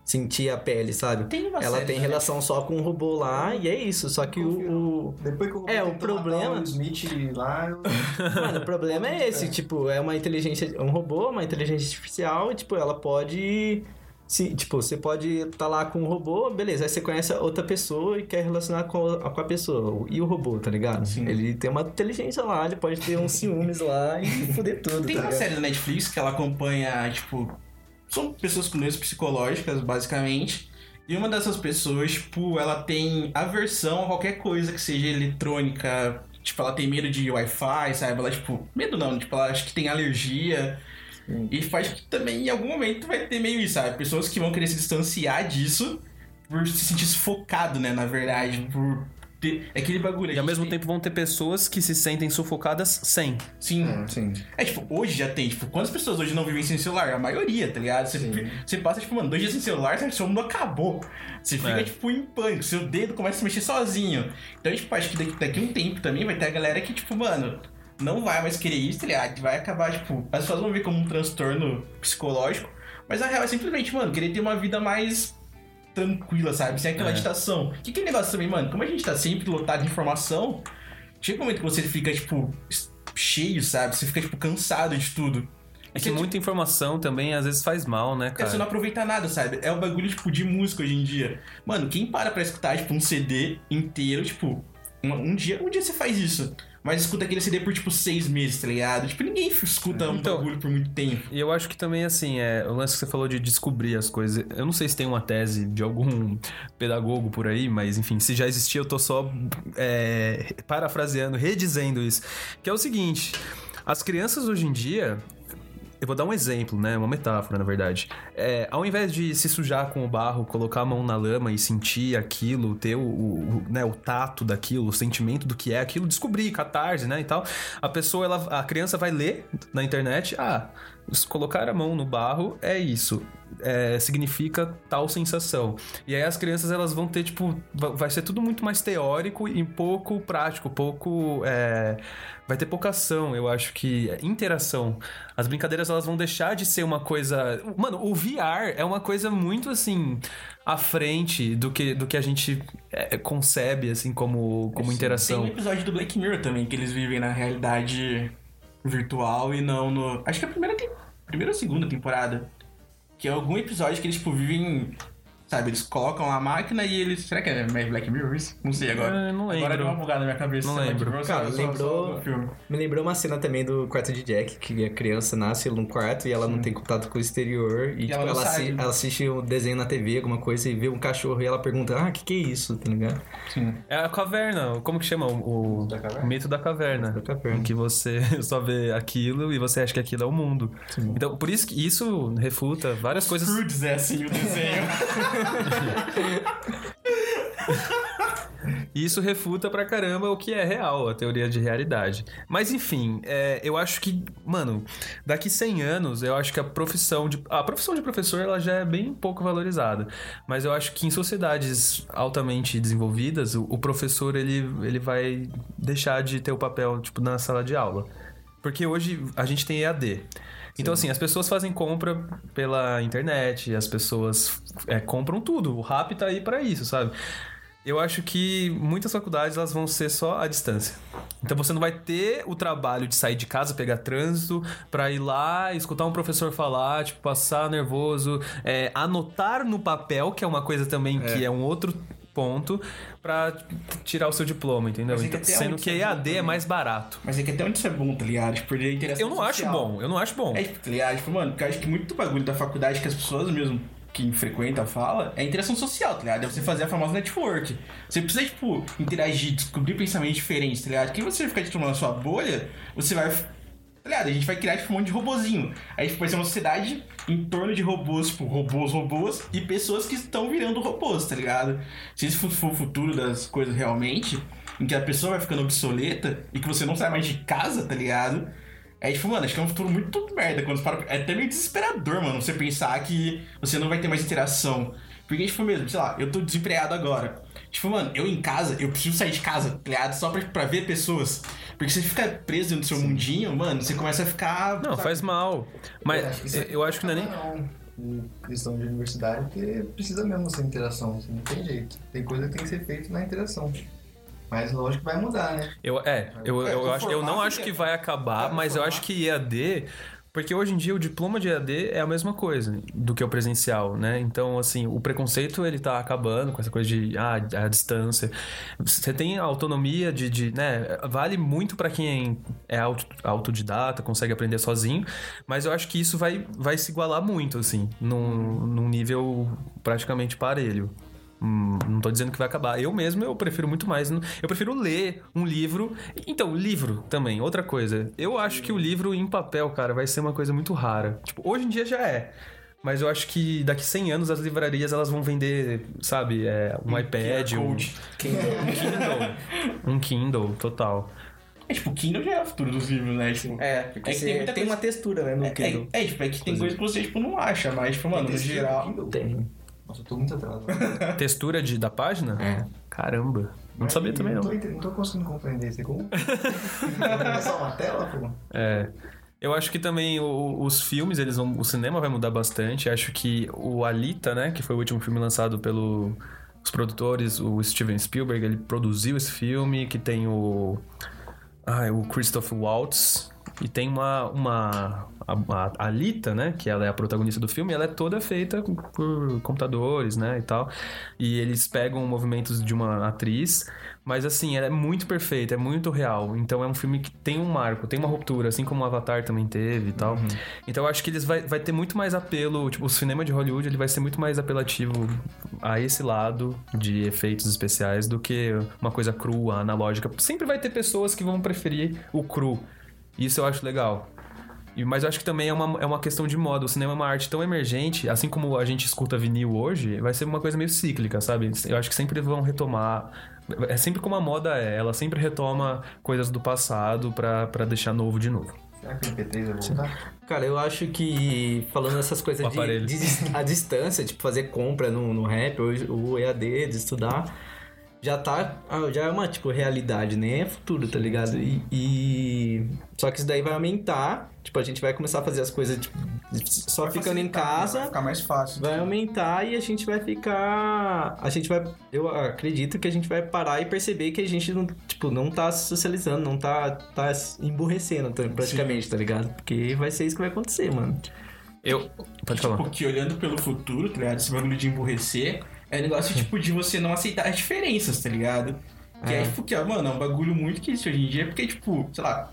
Sentir a pele, sabe? Tem uma ela série tem na relação só com o robô lá e é isso. Só que o, o- Depois que eu É, o tentou matar problema- o Smith lá, eu... Mano, o problema é esse, tipo, é uma inteligência, um robô, uma inteligência artificial, e, tipo, ela pode. Se, tipo, você pode estar lá com o robô, beleza, aí você conhece outra pessoa e quer relacionar com a, com a pessoa. E o robô, tá ligado? Sim. Ele tem uma inteligência lá, ele pode ter uns ciúmes lá e foder tudo. Tem tá uma ligado? série da Netflix que ela acompanha, tipo. São pessoas com doenças psicológicas, basicamente. E uma dessas pessoas, tipo, ela tem aversão a qualquer coisa que seja eletrônica. Tipo, ela tem medo de Wi-Fi, sabe? Ela, tipo, medo não, tipo, ela acha que tem alergia. E faz que também em algum momento vai ter meio isso, sabe? Pessoas que vão querer se distanciar disso por se sentir sufocado, né? Na verdade, por é aquele bagulho. E ao mesmo tem- tempo vão ter pessoas que se sentem sufocadas sem. Sim. Sim. É, tipo, hoje já tem, tipo, quantas pessoas hoje não vivem sem celular? A maioria, tá ligado? Você, você passa, tipo, mano, dois dias sem celular, seu mundo acabou. Você fica, É. tipo, em pânico, seu dedo começa a se mexer sozinho. Então, tipo, acho que daqui, daqui a um tempo também vai ter a galera que, tipo, mano, não vai mais querer isso, tá ligado? Vai acabar, tipo, as pessoas vão ver como um transtorno psicológico, mas a real é simplesmente, mano, querer ter uma vida mais tranquila, sabe? Sem aquela É. agitação. Que que é negócio também, mano? Como a gente tá sempre lotado de informação, chega um momento que você fica, tipo, cheio, sabe? Você fica, tipo, cansado de tudo. É que muita informação também às vezes faz mal, né, tipo, você não cara? aproveita nada, sabe? É o bagulho, tipo, de música hoje em dia. Mano, quem para pra escutar, tipo, um CD inteiro, tipo, um, um dia, um dia você faz isso. Mas escuta aquele CD por, tipo, seis meses, tá ligado? Tipo, ninguém escuta um Então- bagulho por muito tempo. E eu acho que também, assim, é, o lance que você falou de descobrir as coisas. Eu não sei se tem uma tese de algum pedagogo por aí, mas enfim, se já existia, eu tô só é, parafraseando, redizendo isso. Que é o seguinte: as crianças hoje em dia. Eu vou dar um exemplo, né? Uma metáfora, na verdade. É, ao invés de se sujar com o barro, colocar a mão na lama e sentir aquilo, ter o, o- né, o tato daquilo, o sentimento do que é aquilo, descobrir, catarse, né, e tal. A pessoa, ela, a criança vai ler na internet, ah, colocar a mão no barro é isso. É, significa tal sensação. E aí as crianças elas vão ter, tipo, va- vai ser tudo muito mais teórico e pouco prático, pouco. é, vai ter pouca ação, eu acho que. é, Interação. As brincadeiras elas vão deixar de ser uma coisa. Mano, o VR é uma coisa muito assim. à frente do que, do que a gente é, concebe, assim, como, como interação. Tem um episódio do Black Mirror também, que eles vivem na realidade virtual e não no. Acho que é a primeira, tem... primeira ou segunda temporada. Que é algum episódio que eles, tipo, vivem. Sabe, eles colocam a máquina e eles. Será que é mais Black Mirror isso? Não sei agora. É, não Agora lembro. deu uma bugada na minha cabeça. Não lembro. Mirror, Cara, só- lembrou- só. Me lembrou uma cena também do quarto de Jack, que a criança nasce num quarto e ela não tem contato com o exterior. E, tipo, ela ela, não sai. ela assiste um desenho na TV, alguma coisa, e vê um cachorro e ela pergunta, ah, o que, que é isso? Tá ligado? Sim. É a caverna, como que chama? O, o- Da caverna? o mito da caverna. Da caverna. Em que você só vê aquilo e você acha que aquilo é o mundo. Então, por isso que isso refuta várias coisas. Scrooge é assim o desenho. Isso refuta pra caramba o que é real, a teoria de realidade. Mas enfim, é, eu acho que, mano, daqui 100 anos, eu acho que a profissão de. A profissão de professor ela já é bem pouco valorizada. Mas eu acho que em sociedades altamente desenvolvidas, o, o professor ele, ele vai deixar de ter o papel, tipo, na sala de aula. Porque hoje a gente tem EAD. Então, assim, as pessoas fazem compra pela internet, as pessoas é, compram tudo. O RAP tá aí pra isso, sabe? Eu acho que muitas faculdades elas vão ser só à distância. Então você não vai ter o trabalho de sair de casa, pegar trânsito, pra ir lá, escutar um professor falar, tipo, passar nervoso, é, anotar no papel, que é uma coisa também que é um outro ponto, pra tirar o seu diploma, entendeu? É que Então, sendo que é bom EAD é também. mais barato. Mas é que até onde isso é bom, tá ligado? Tipo, interação Eu não acho social. bom, eu não acho bom. É, tipo, tá ligado? Tipo, mano, porque eu acho que muito bagulho da faculdade que as pessoas mesmo quem frequenta fala, é interação social, tá ligado? É você fazer a famosa network. Você precisa, tipo, interagir, descobrir pensamentos diferentes, tá ligado? Quem você ficar tipo, na sua bolha, você vai. Tá ligado? A gente vai criar, tipo, um monte de robozinho. Aí, tipo, vai ser uma sociedade em torno de robôs, tipo, robôs, robôs, e pessoas que estão virando robôs, tá ligado? Se esse for o futuro das coisas realmente, em que a pessoa vai ficando obsoleta e que você não sai mais de casa, tá ligado? É tipo, mano, acho que é um futuro muito merda. Quando para... É até meio desesperador, mano, você pensar que você não vai ter mais interação. Porque, tipo, mesmo, sei lá, eu tô desempregado agora. Tipo, mano, eu em casa, eu preciso sair de casa, tá ligado? Só pra, pra ver pessoas. Porque você fica preso no seu mundinho, mano, você começa a ficar. Não, sabe? faz mal. Mas isso eu acho que não é nem. Não, em questão de universidade, porque precisa mesmo ser interação, assim, não tem jeito. Tem coisa que tem que ser feita na interação. Mas lógico que vai mudar, né? Eu, é, eu, É, eu, o acho, eu não acho que que é- vai acabar, É, mas eu acho que EAD. Porque hoje em dia o diploma de EAD é a mesma coisa do que o presencial, né? Então, assim, o preconceito ele tá acabando com essa coisa de ah, a distância. Você tem autonomia de, de né? Vale muito pra quem é auto- autodidata, consegue aprender sozinho, mas eu acho que isso vai, vai se igualar muito, assim, num, num nível praticamente parelho. Hum, não tô dizendo que vai acabar. Eu mesmo, eu prefiro muito mais. Eu prefiro ler um livro. Então, livro também, outra coisa. Eu acho que o livro em papel, cara, vai ser uma coisa muito rara. Tipo, hoje em dia já é. Mas eu acho que daqui 100 anos as livrarias elas vão vender, sabe, é, um iPad, um, Code. um Kindle. Um Kindle, total. É tipo, o Kindle já é o futuro dos livros, né? Tipo, É, porque É que você tem tem, coisa- uma textura, né, no é, Kindle. é, é, tipo, é que tem coisa que você, tipo, não acha, mas, tipo, mano, no geral. Tem. Nossa, eu tô muito atrasado. Textura de, da página? É. Caramba. Não sabia também, não. não. Tô, não tô conseguindo compreender isso. Como? É só uma tela, pô? É. Eu acho que também o- os filmes, eles vão, o cinema vai mudar bastante. Acho que o Alita, né, que foi o último filme lançado pelos produtores, o Steven Spielberg, ele produziu esse filme, que tem o ah, o Christoph Waltz e tem uma uma a, a Alita, né, que ela é a protagonista do filme, ela é toda feita por computadores, né, e tal. E eles pegam movimentos de uma atriz, mas assim, ela é muito perfeita, é muito real. Então é um filme que tem um marco, tem uma ruptura, assim como o Avatar também teve e tal. Então eu acho que eles vai, vai ter muito mais apelo, tipo, o cinema de Hollywood, ele vai ser muito mais apelativo a esse lado de efeitos especiais do que uma coisa crua, analógica. Sempre vai ter pessoas que vão preferir o cru. Isso eu acho legal. E- Mas eu acho que também é uma, é uma questão de moda. O cinema é uma arte tão emergente, assim como a gente escuta vinil hoje, vai ser uma coisa meio cíclica, sabe? Eu acho que sempre vão retomar. É sempre como a moda é, ela sempre retoma coisas do passado pra, pra deixar novo de novo. Será que o MP3 vai voltar? Cara, eu acho que falando essas coisas de, de a distância, tipo fazer compra no, no rap, ou o EAD, de estudar, já tá. ah, Já é uma, tipo, realidade, nem é futuro, tá ligado? E, e- Só que isso daí vai aumentar. Tipo, a gente vai começar a fazer as coisas tipo, só Vai ficando em né? Vai casa. ficar mais fácil. Vai aumentar e a gente vai ficar. A gente vai. Eu acredito que a gente vai parar e perceber que a gente não, tipo, não tá socializando, não tá, tá emburrecendo praticamente, tá ligado? Porque vai ser isso que vai acontecer, mano. Eu. Pode falar. Tipo, que olhando pelo futuro, tá ligado? Esse bagulho de emburrecer é negócio, tipo, de você não aceitar as diferenças, tá ligado? Que é, É. tipo, que, ó, mano, é um bagulho muito que existe hoje em dia, porque, tipo, sei lá,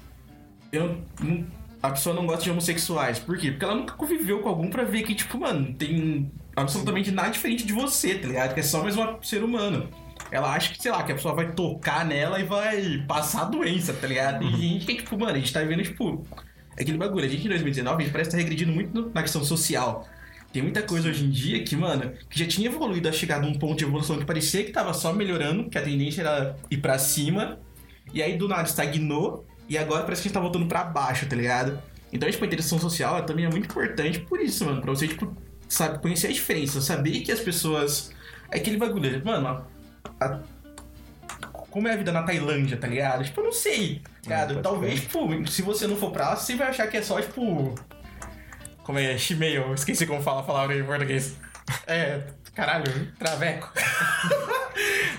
eu não- a pessoa não gosta de homossexuais. Por quê? Porque ela nunca conviveu com algum pra ver que, tipo, mano, tem absolutamente nada diferente de você, tá ligado? Que é só mais um ser humano. Ela acha que, sei lá, que a pessoa vai tocar nela e vai passar a doença, tá ligado? E a gente que, tipo, mano, a gente tá vivendo, tipo, aquele bagulho. A gente em 2019, a gente parece estar regredindo muito na questão social. Tem muita coisa hoje em dia que, mano, que já tinha evoluído a chegar num ponto de evolução que parecia que tava só melhorando, que a tendência era ir pra cima, e aí do nada estagnou, e agora parece que a gente tá voltando pra baixo, tá ligado? Então, tipo, a interação social também é muito importante por isso, mano, pra você, tipo, sabe, conhecer a diferença, saber que as pessoas. É aquele bagulho, mano, a- como é a vida na Tailândia, tá ligado? Tipo, eu não sei, tá ligado? pode Talvez, tipo, se você não for pra lá, você vai achar que é só, tipo. Como é? Shimeio, esqueci como fala a palavra em português. É, caralho, traveco.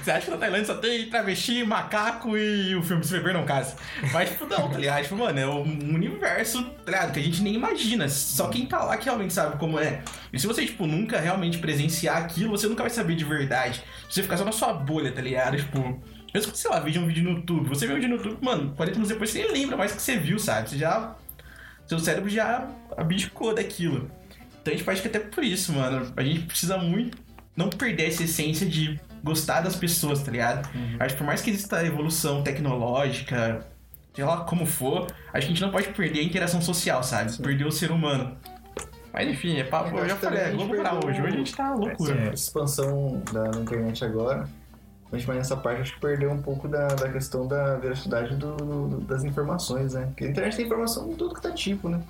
Você acha que na Tailândia só tem travesti, macaco e o filme Se Beber Não Case. Mas, tipo, não, tá ligado? Tipo, mano, é um universo, tá ligado? Que a gente nem imagina. Só quem tá lá que realmente sabe como é. E se você, tipo, nunca realmente presenciar aquilo, você nunca vai saber de verdade. Você ficar só na sua bolha, tá ligado? Tipo, mesmo que, sei lá, veja um vídeo no YouTube. Você vê um vídeo no YouTube, mano, 40 minutos depois você nem lembra mais o que você viu, sabe? Você já seu cérebro já abdicou daquilo. Então a gente acho que até por isso, mano, a gente precisa muito não perder essa essência de gostar das pessoas, tá ligado? Acho que por mais que exista evolução tecnológica, sei lá como for, acho que a gente não pode perder a interação social, sabe? Perder o ser humano. Mas enfim, é papo, eu já falei, é Globo pra hoje. Hoje a gente tá loucura. Essa expansão da internet agora, principalmente nessa parte, acho que perdeu um pouco da, da questão da veracidade do- do- das informações, né? Porque a internet tem informação de tudo que tá tipo, né?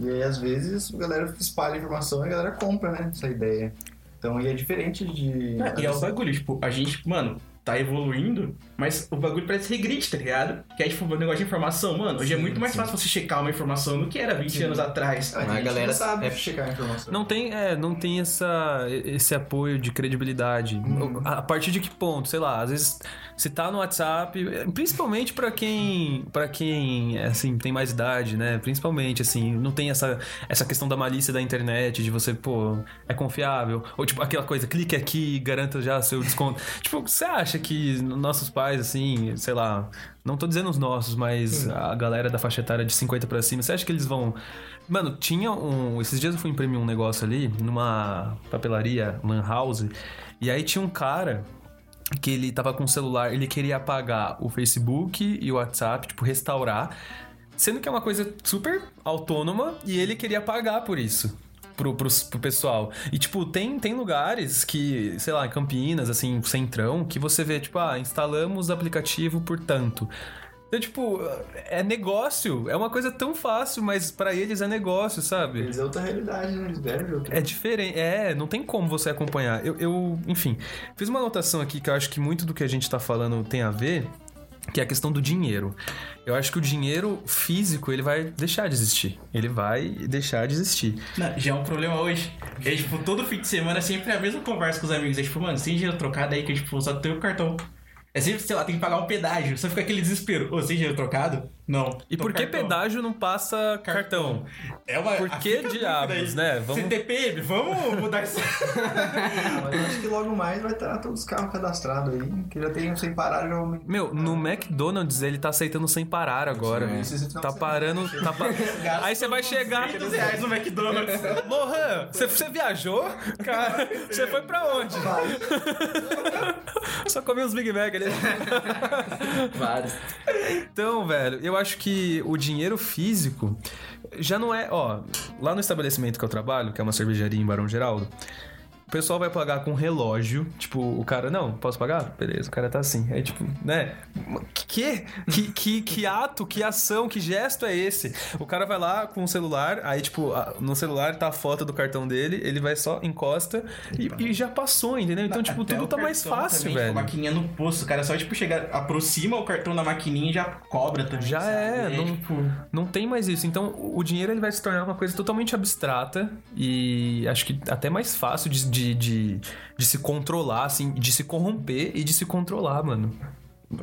E aí, às vezes, a galera espalha informação e a galera compra, né? Essa ideia. Então, e é diferente de... É, E é o bagulho, tipo, a gente, mano, tá evoluindo, mas o bagulho parece regride, tá ligado? Que é tipo, o negócio de informação, mano, hoje é Sim, muito mais sim. fácil você checar uma informação do que era 20 anos atrás. Ah, A gente galera não sabe é- checar a informação. Não tem, é, não tem essa, esse apoio de credibilidade. A partir de que ponto? Sei lá, às vezes se tá no WhatsApp, principalmente pra quem, para quem, assim, tem mais idade, né? Principalmente assim, não tem essa, essa questão da malícia da internet, de você, pô, é confiável, ou tipo aquela coisa, clique aqui e garanta já seu desconto. tipo, você acha que nossos pais assim, sei lá, não tô dizendo os nossos, mas a galera da faixa etária de 50 pra cima, você acha que eles vão Mano, tinha um. Esses dias eu fui imprimir um negócio ali, numa papelaria, Lan House, e aí tinha um cara que ele tava com o celular, ele queria apagar o Facebook e o WhatsApp, tipo, restaurar, sendo que é uma coisa super autônoma e ele queria pagar por isso. Pro, pro, pro pessoal. E, tipo, tem, tem lugares que, sei lá, Campinas, assim, centrão, que você vê, tipo, ah, instalamos o aplicativo por tanto. Então, tipo, é negócio. É uma coisa tão fácil, mas pra eles é negócio, sabe? Eles é outra realidade, né? Eles vieram de outra É diferente. É, não tem como você acompanhar. Eu, eu, enfim, fiz uma anotação aqui que eu acho que muito do que a gente tá falando tem a ver, que é a questão do dinheiro. Eu acho que o dinheiro físico, ele vai deixar de existir. Ele vai deixar de existir. Não, já é um problema hoje. É, tipo, todo fim de semana é sempre a mesma conversa com os amigos. É tipo, mano, tem dinheiro trocado aí que, tipo, só tem o cartão. É sempre, sei lá, tem que pagar um pedágio. Só fica aquele desespero. Ô, você tem dinheiro trocado? Não. E por que cartão. pedágio não passa cartão? É uma. Por que diabos, né? Vamos- CTPM, vamos mudar isso. Mas eu acho que logo mais vai estar todos os carros cadastrados aí, que já tem um sem parar já. Meu, no McDonald's ele tá aceitando sem parar agora. Sim, Tá parando. Tá pa- Aí você vai chegar. 200 reais no McDonald's. Lohan, você, você viajou? Cara, você foi pra onde? Só comi uns Big Mac ali. Vários. Então, velho, eu acho que o dinheiro físico já não é. Ó, lá no estabelecimento que eu trabalho, que é uma cervejaria em Barão Geraldo. O pessoal vai pagar com relógio. Tipo, o cara, não, posso pagar? Beleza, o cara tá assim. Aí, tipo, né? Que? Que, que, que ato, que ação, que gesto é esse? O cara vai lá com o celular, aí, tipo, no celular tá a foto do cartão dele, ele vai só, encosta e, e já passou, entendeu? Então, tipo, Até tudo tá mais fácil, também, velho. Tipo, maquininha no posto, o cara só, tipo, chega, aproxima o cartão da maquininha e já cobra também. Já sabe? é, aí, não- tipo, Não tem mais isso. Então, o o dinheiro ele vai se tornar uma coisa totalmente abstrata e acho que até mais fácil de, de, de, de se controlar, assim, de se corromper e de se controlar, mano.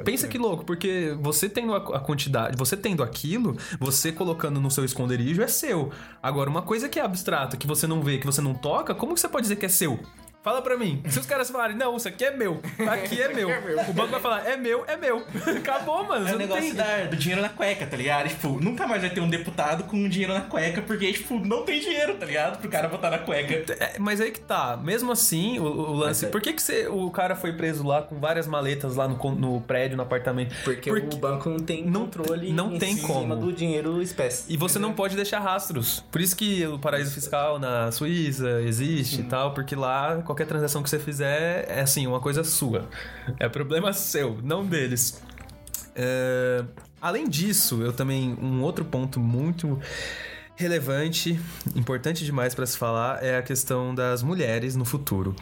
Pensa que louco, porque você tendo a, a quantidade, você tendo aquilo, você colocando no seu esconderijo é seu. Agora, uma coisa que é abstrata, que você não vê, que você não toca, como que você pode dizer que é seu? Fala pra mim. Se os caras falarem, não, isso aqui é meu, aqui é meu. O banco vai falar, é meu, é meu. Acabou, mano. É Você o não negócio tem... da- do dinheiro na cueca, tá ligado? Tipo, nunca mais vai ter um deputado com dinheiro na cueca, porque, tipo, não tem dinheiro, tá ligado? Pro cara botar na cueca. É, mas aí que tá. Mesmo assim, o, o lance. Mas é- Por que, que você- o cara foi preso lá com várias maletas lá no, no prédio, no apartamento? Porque, Porque- o banco não tem não- controle não em tem cima como. do dinheiro espécie. E você não pode deixar rastros. Por isso que o paraíso fiscal na Suíça existe e tal, porque lá qualquer transação que você fizer é assim, uma coisa sua. É problema seu, não deles. É, Além disso, eu também. Um outro ponto muito relevante, importante demais pra se falar, é a questão das mulheres no futuro.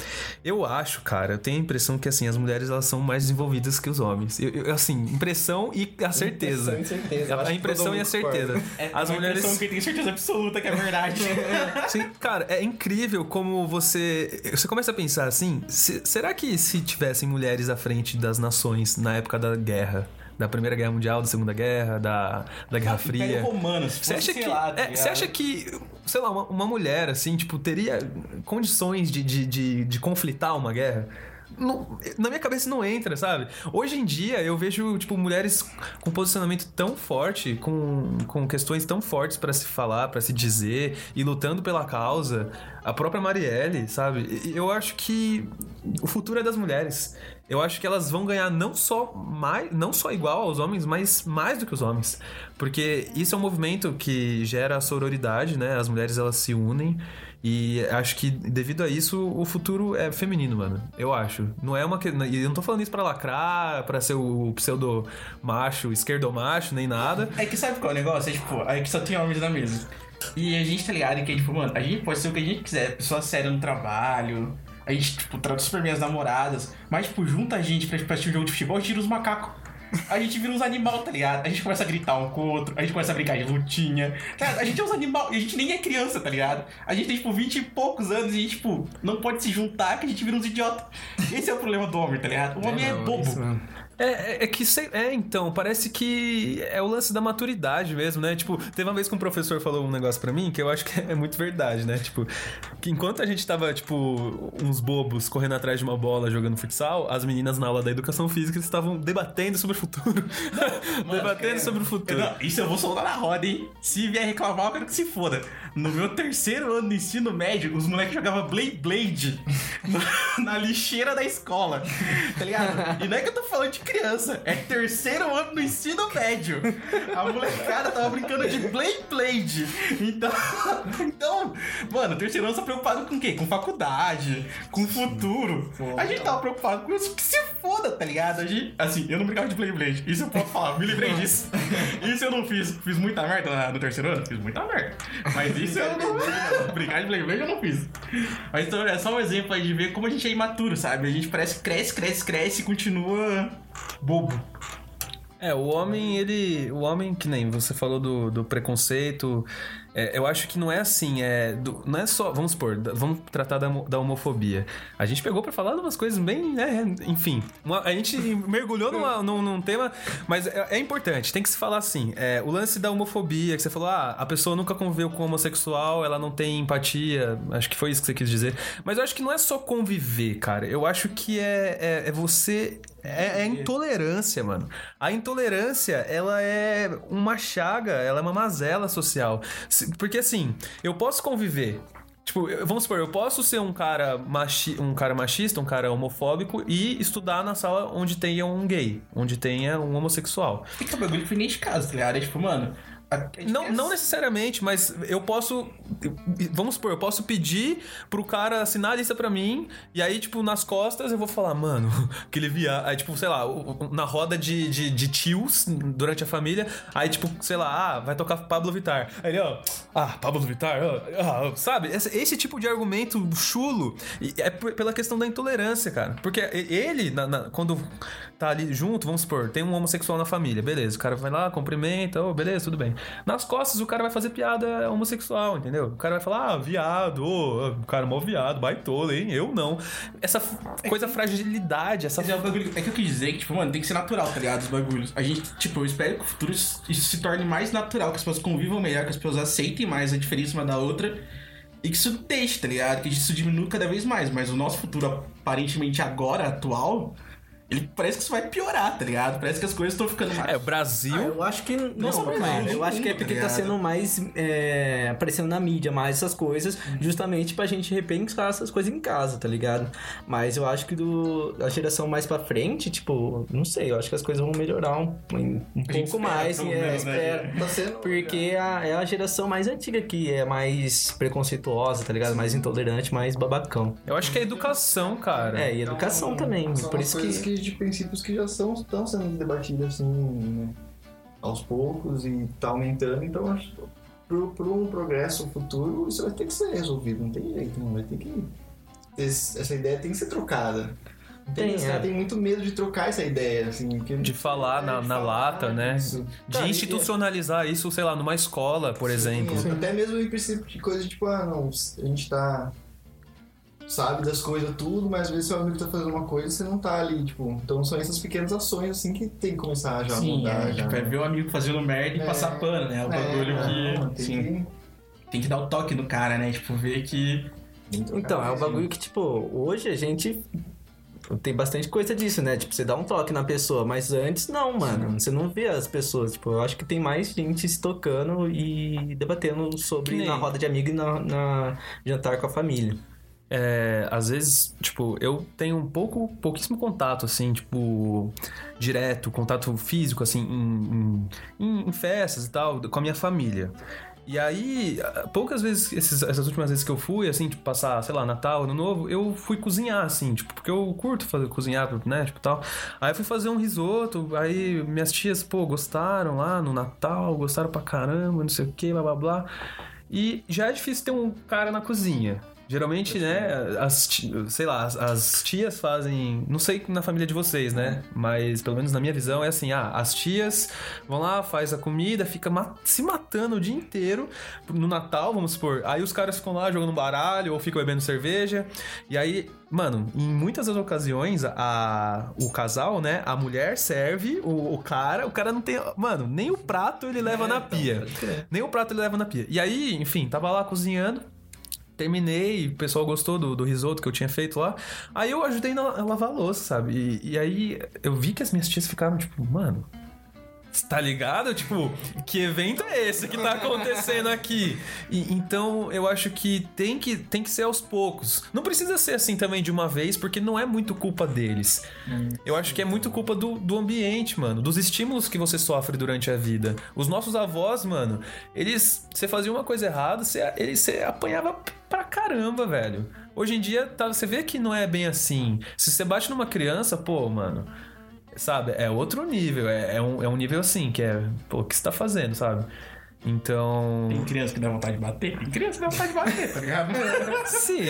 Eu acho, cara, eu tenho a impressão que assim, as mulheres elas são mais desenvolvidas que os homens. Eu, eu- assim, impressão e a certeza. Impressão e certeza. A, impressão e a certeza. É As uma mulheres. impressão que tem certeza absoluta que é verdade. Sim, cara, é incrível como você. Você começa a pensar assim: se- será que se tivessem mulheres à frente das nações na época da guerra? Da Primeira Guerra Mundial, da Segunda Guerra, da, da Guerra Fria. Romano, se Você acha, que, lá, tá é, você acha que, sei lá, uma, uma mulher, assim, tipo, teria condições de, de, de, de conflitar uma guerra? não- na minha cabeça não entra, sabe? Hoje em dia eu vejo, tipo, mulheres com posicionamento tão forte, com, com questões tão fortes pra se falar, pra se dizer, e lutando pela causa. A própria Marielle, sabe? Eu acho que o futuro é das mulheres. Eu acho que elas vão ganhar não só mais, não só igual aos homens, mas mais do que os homens. Porque isso é um movimento que gera a sororidade, né? As mulheres elas se unem e acho que devido a isso o futuro é feminino, mano. Eu acho. Não é uma que eu não tô falando isso pra lacrar, pra ser o pseudo macho, esquerdo macho, nem nada. É que sabe qual é o negócio? É tipo, aí que só tem homens na mesa. E a gente tá ligado que, tipo, mano, a gente pode ser o que a gente quiser, pessoa séria no trabalho. A gente, tipo, trata super bem as namoradas. Mas, tipo, junta a gente pra, pra assistir um jogo de futebol, a gente tira os macacos. A gente vira uns animal, tá ligado? A gente começa a gritar um com o outro, a gente começa a brincar de lutinha. Tá? A gente é uns animal, e a gente nem é criança, tá ligado? A gente tem, tipo, 20 e poucos anos e a gente, tipo, não pode se juntar que a gente vira uns idiotas. Esse é o problema do homem, tá ligado? O homem é, não, bobo. É, é, é que sei, é então, parece que é o lance da maturidade mesmo, né? Tipo, teve uma vez que um professor falou um negócio pra mim que eu acho que é muito verdade, né? Tipo, que enquanto a gente tava, tipo, uns bobos correndo atrás de uma bola jogando futsal, as meninas na aula da educação física estavam debatendo sobre o futuro. debatendo cara, sobre o futuro. Não, isso eu vou soltar na roda, hein? Se vier reclamar, eu quero que se foda. No meu terceiro ano do ensino médio, os moleques jogavam Blade Blade na, na lixeira da escola. Tá ligado? E não é que eu tô falando de criança, é terceiro ano do ensino médio. A molecada tava brincando de Blade Blade. Então, então mano, terceiro ano tá preocupado com o quê? Com faculdade, com futuro. A gente tava preocupado com isso que se foda, tá ligado? A gente, assim, eu não brincava de Blade Blade. Isso eu posso falar, me livrei disso. Isso eu não fiz. Fiz muita merda no terceiro ano? Fiz muita merda. Mas isso eu não. Brincar de Blade Blade eu não fiz. Mas então é só um exemplo aí de ver como a gente é imaturo, sabe? A gente parece que cresce, cresce, cresce e continua bobo. É, o homem, ele. O homem, que nem você falou do, do preconceito. é, eu acho que não é assim, é. do- não é só. Vamos supor, da- vamos tratar da, da homofobia. A gente pegou pra falar de umas coisas bem. né, enfim. uma- a gente mergulhou numa- num, num tema, mas é, é importante, tem que se falar assim. é, o lance da homofobia, que você falou, ah, a pessoa nunca conviveu com homossexual, ela não tem empatia. Acho que foi isso que você quis dizer. Mas eu acho que não é só conviver, cara. Eu acho que é, é, é você. É, é intolerância, mano. A intolerância, ela é uma chaga, ela é uma mazela social. Porque assim, eu posso conviver. Tipo, vamos supor, eu posso ser um cara, machi um cara machista, um cara homofóbico e estudar na sala onde tenha um gay, onde tenha um homossexual. E que é um bagulho que vem nem de casa, tá ligado? É tipo, mano. Não, não necessariamente, mas eu posso. Vamos supor, eu posso pedir pro cara assinar a lista pra mim, e aí, tipo, nas costas eu vou falar, mano, aquele viado. Aí, tipo, sei lá, na roda de, de, de tios durante a família, aí, tipo, sei lá, ah, vai tocar Pablo Vittar. Aí ele, ó, ah, Pablo Vittar, ó, ah, sabe? Esse, esse tipo de argumento chulo é pela questão da intolerância, cara. Porque ele, na- na- quando tá ali junto, vamos supor, tem um homossexual na família, beleza, o cara vai lá, cumprimenta, ô, beleza, tudo bem. Nas costas o cara vai fazer piada homossexual, entendeu? O cara vai falar, ah, viado, o cara é mó viado, baitola, hein? Eu não. Essa f- coisa fragilidade, essa é, o bagulho, é que eu quis dizer que, tipo, mano, tem que ser natural, tá ligado? Os bagulhos. A gente, tipo, eu espero que no futuro isso se torne mais natural, que as pessoas convivam melhor, que as pessoas aceitem mais a diferença uma da outra. E que isso deixe, tá ligado? Que isso diminua cada vez mais. Mas o nosso futuro, aparentemente agora, atual, ele parece que isso vai piorar, tá ligado? Parece que as coisas estão ficando mais. É, o Brasil. Ah, eu acho que não, pra cara. Eu acho que é porque tá ligado? sendo mais é, aparecendo na mídia, mais essas coisas, justamente pra gente repensar essas coisas em casa, tá ligado? Mas eu acho que do a geração mais pra frente, tipo, não sei, eu acho que as coisas vão melhorar um, um pouco espera, mais, é, menos, né? espero. Tá sendo. Porque a- é a geração mais antiga que é mais preconceituosa, tá ligado? Mais intolerante, mais babacão. Eu acho que é educação, cara. É, e educação também. São Por isso que. que... de princípios que já são, estão sendo debatidas assim, né? Aos poucos e tá aumentando, então acho que pro, pro progresso futuro isso vai ter que ser resolvido, não tem jeito, não vai ter que. Essa ideia tem que ser trocada. Tem, Tem, os é. caras têm muito medo de trocar essa ideia, assim. De falar na- de na lata, né? isso. De Cara, e- institucionalizar isso, sei lá, numa escola, por exemplo. Sim, até mesmo em princípio de coisa tipo, ah, não, a gente tá. Sabe das coisas tudo, mas às vezes seu amigo tá fazendo uma coisa e você não tá ali, tipo. Então são essas pequenas ações assim que tem que começar já a Sim, mudar. é, já. tipo, é ver o amigo fazendo merda e É. passar pano, né? É o bagulho É, que. não, tem sim, que- tem que dar o toque no cara, né? Tipo, ver que. Então, é um mesmo. bagulho que, tipo, hoje a gente. tem bastante coisa disso, né? Tipo, você dá um toque na pessoa, mas antes não, mano. Você não vê as pessoas. Tipo, eu acho que tem mais gente se tocando e debatendo sobre na roda de amigo e na, na jantar com a família. É, às vezes, tipo, eu tenho um pouco, pouquíssimo contato, assim, tipo, direto, contato físico, assim, em, em- em festas e tal, com a minha família. E aí, poucas vezes, esses- essas últimas vezes que eu fui, assim, tipo, passar, sei lá, Natal, Ano Novo, eu fui cozinhar, assim, tipo, porque eu curto fazer cozinhar, né, tipo, tal. Aí eu fui fazer um risoto, aí minhas tias, pô, gostaram lá no Natal, gostaram pra caramba, não sei o que, blá blá blá. E já é difícil ter um cara na cozinha. Geralmente, né, as, sei lá, as, as tias fazem. Não sei na família de vocês, né? Mas pelo menos na minha visão é assim: ah, as tias vão lá, faz a comida, fica se matando o dia inteiro no Natal, vamos supor. Aí os caras ficam lá jogando baralho ou ficam bebendo cerveja. E aí, mano, em muitas das ocasiões, a, o casal, né, a mulher serve o, o cara, o cara não tem. Mano, nem o prato ele leva na pia. Nem o prato ele leva na pia. E aí, enfim, tava lá cozinhando. Terminei, o pessoal gostou do, do risoto que eu tinha feito lá. Aí eu ajudei a lavar a louça, sabe? E, e aí eu vi que as minhas tias ficaram tipo, mano. Tá ligado? Tipo, que evento é esse que tá acontecendo aqui? E, então, eu acho que tem, que tem que ser aos poucos. Não precisa ser assim também de uma vez, porque não é muito culpa deles. Eu acho que é muito culpa do, do ambiente, mano. Dos estímulos que você sofre durante a vida. Os nossos avós, mano, eles. Você fazia uma coisa errada, você, eles, você apanhava pra caramba, velho. Hoje em dia, tá, você vê que não é bem assim. Se você bate numa criança, pô, mano. Sabe? É outro nível. É, é um, é um nível assim, que é. Pô, o que você tá fazendo, sabe? Então. Tem criança que dá vontade de bater? Tem criança que dá vontade de bater, tá ligado? Sim.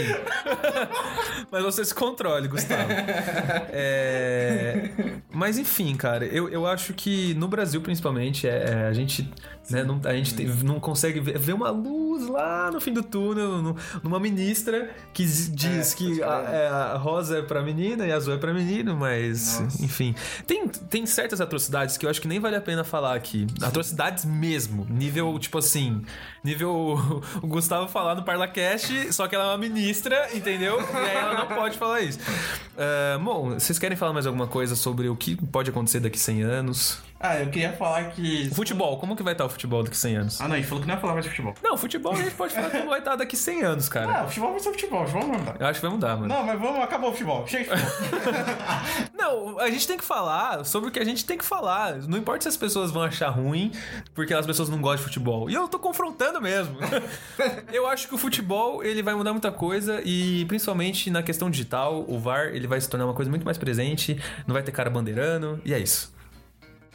Mas você se controle, Gustavo. É, Mas enfim, cara, eu, eu acho que no Brasil, principalmente, é, é, a gente, né, não, a gente tem- não consegue ver, ver uma luz lá no fim do túnel, no- numa ministra que z- diz É, que a, é, a rosa é pra menina e azul é pra menino, mas Nossa. enfim. Tem, tem certas atrocidades que eu acho que nem vale a pena falar aqui. Atrocidades mesmo. Nível, tipo assim. Nível o Gustavo falar no Parlacast, só que ela é uma ministra, entendeu? E aí ela não pode falar isso. Ah, bom, vocês querem falar mais alguma coisa sobre o que pode acontecer daqui 100 anos? Ah, eu queria falar que. Futebol, como que vai estar o futebol daqui 100 anos? Ah, não, a gente falou que não ia falar mais de futebol. Não, futebol a gente pode falar como vai estar daqui 100 anos, Ah, cara. o futebol vai ser futebol, vai mudar. Eu acho que vai mudar, mano. Não, mas vamos, acabou o futebol. Chega de futebol. Não, a gente tem que falar sobre o que a gente tem que falar. Não importa se as pessoas vão achar ruim, porque as pessoas não gostam de futebol. E eu tô confrontando mesmo. eu acho que o futebol, ele vai mudar muita coisa e principalmente na questão digital, o VAR, ele vai se tornar uma coisa muito mais presente, não vai ter cara bandeirando, e é isso.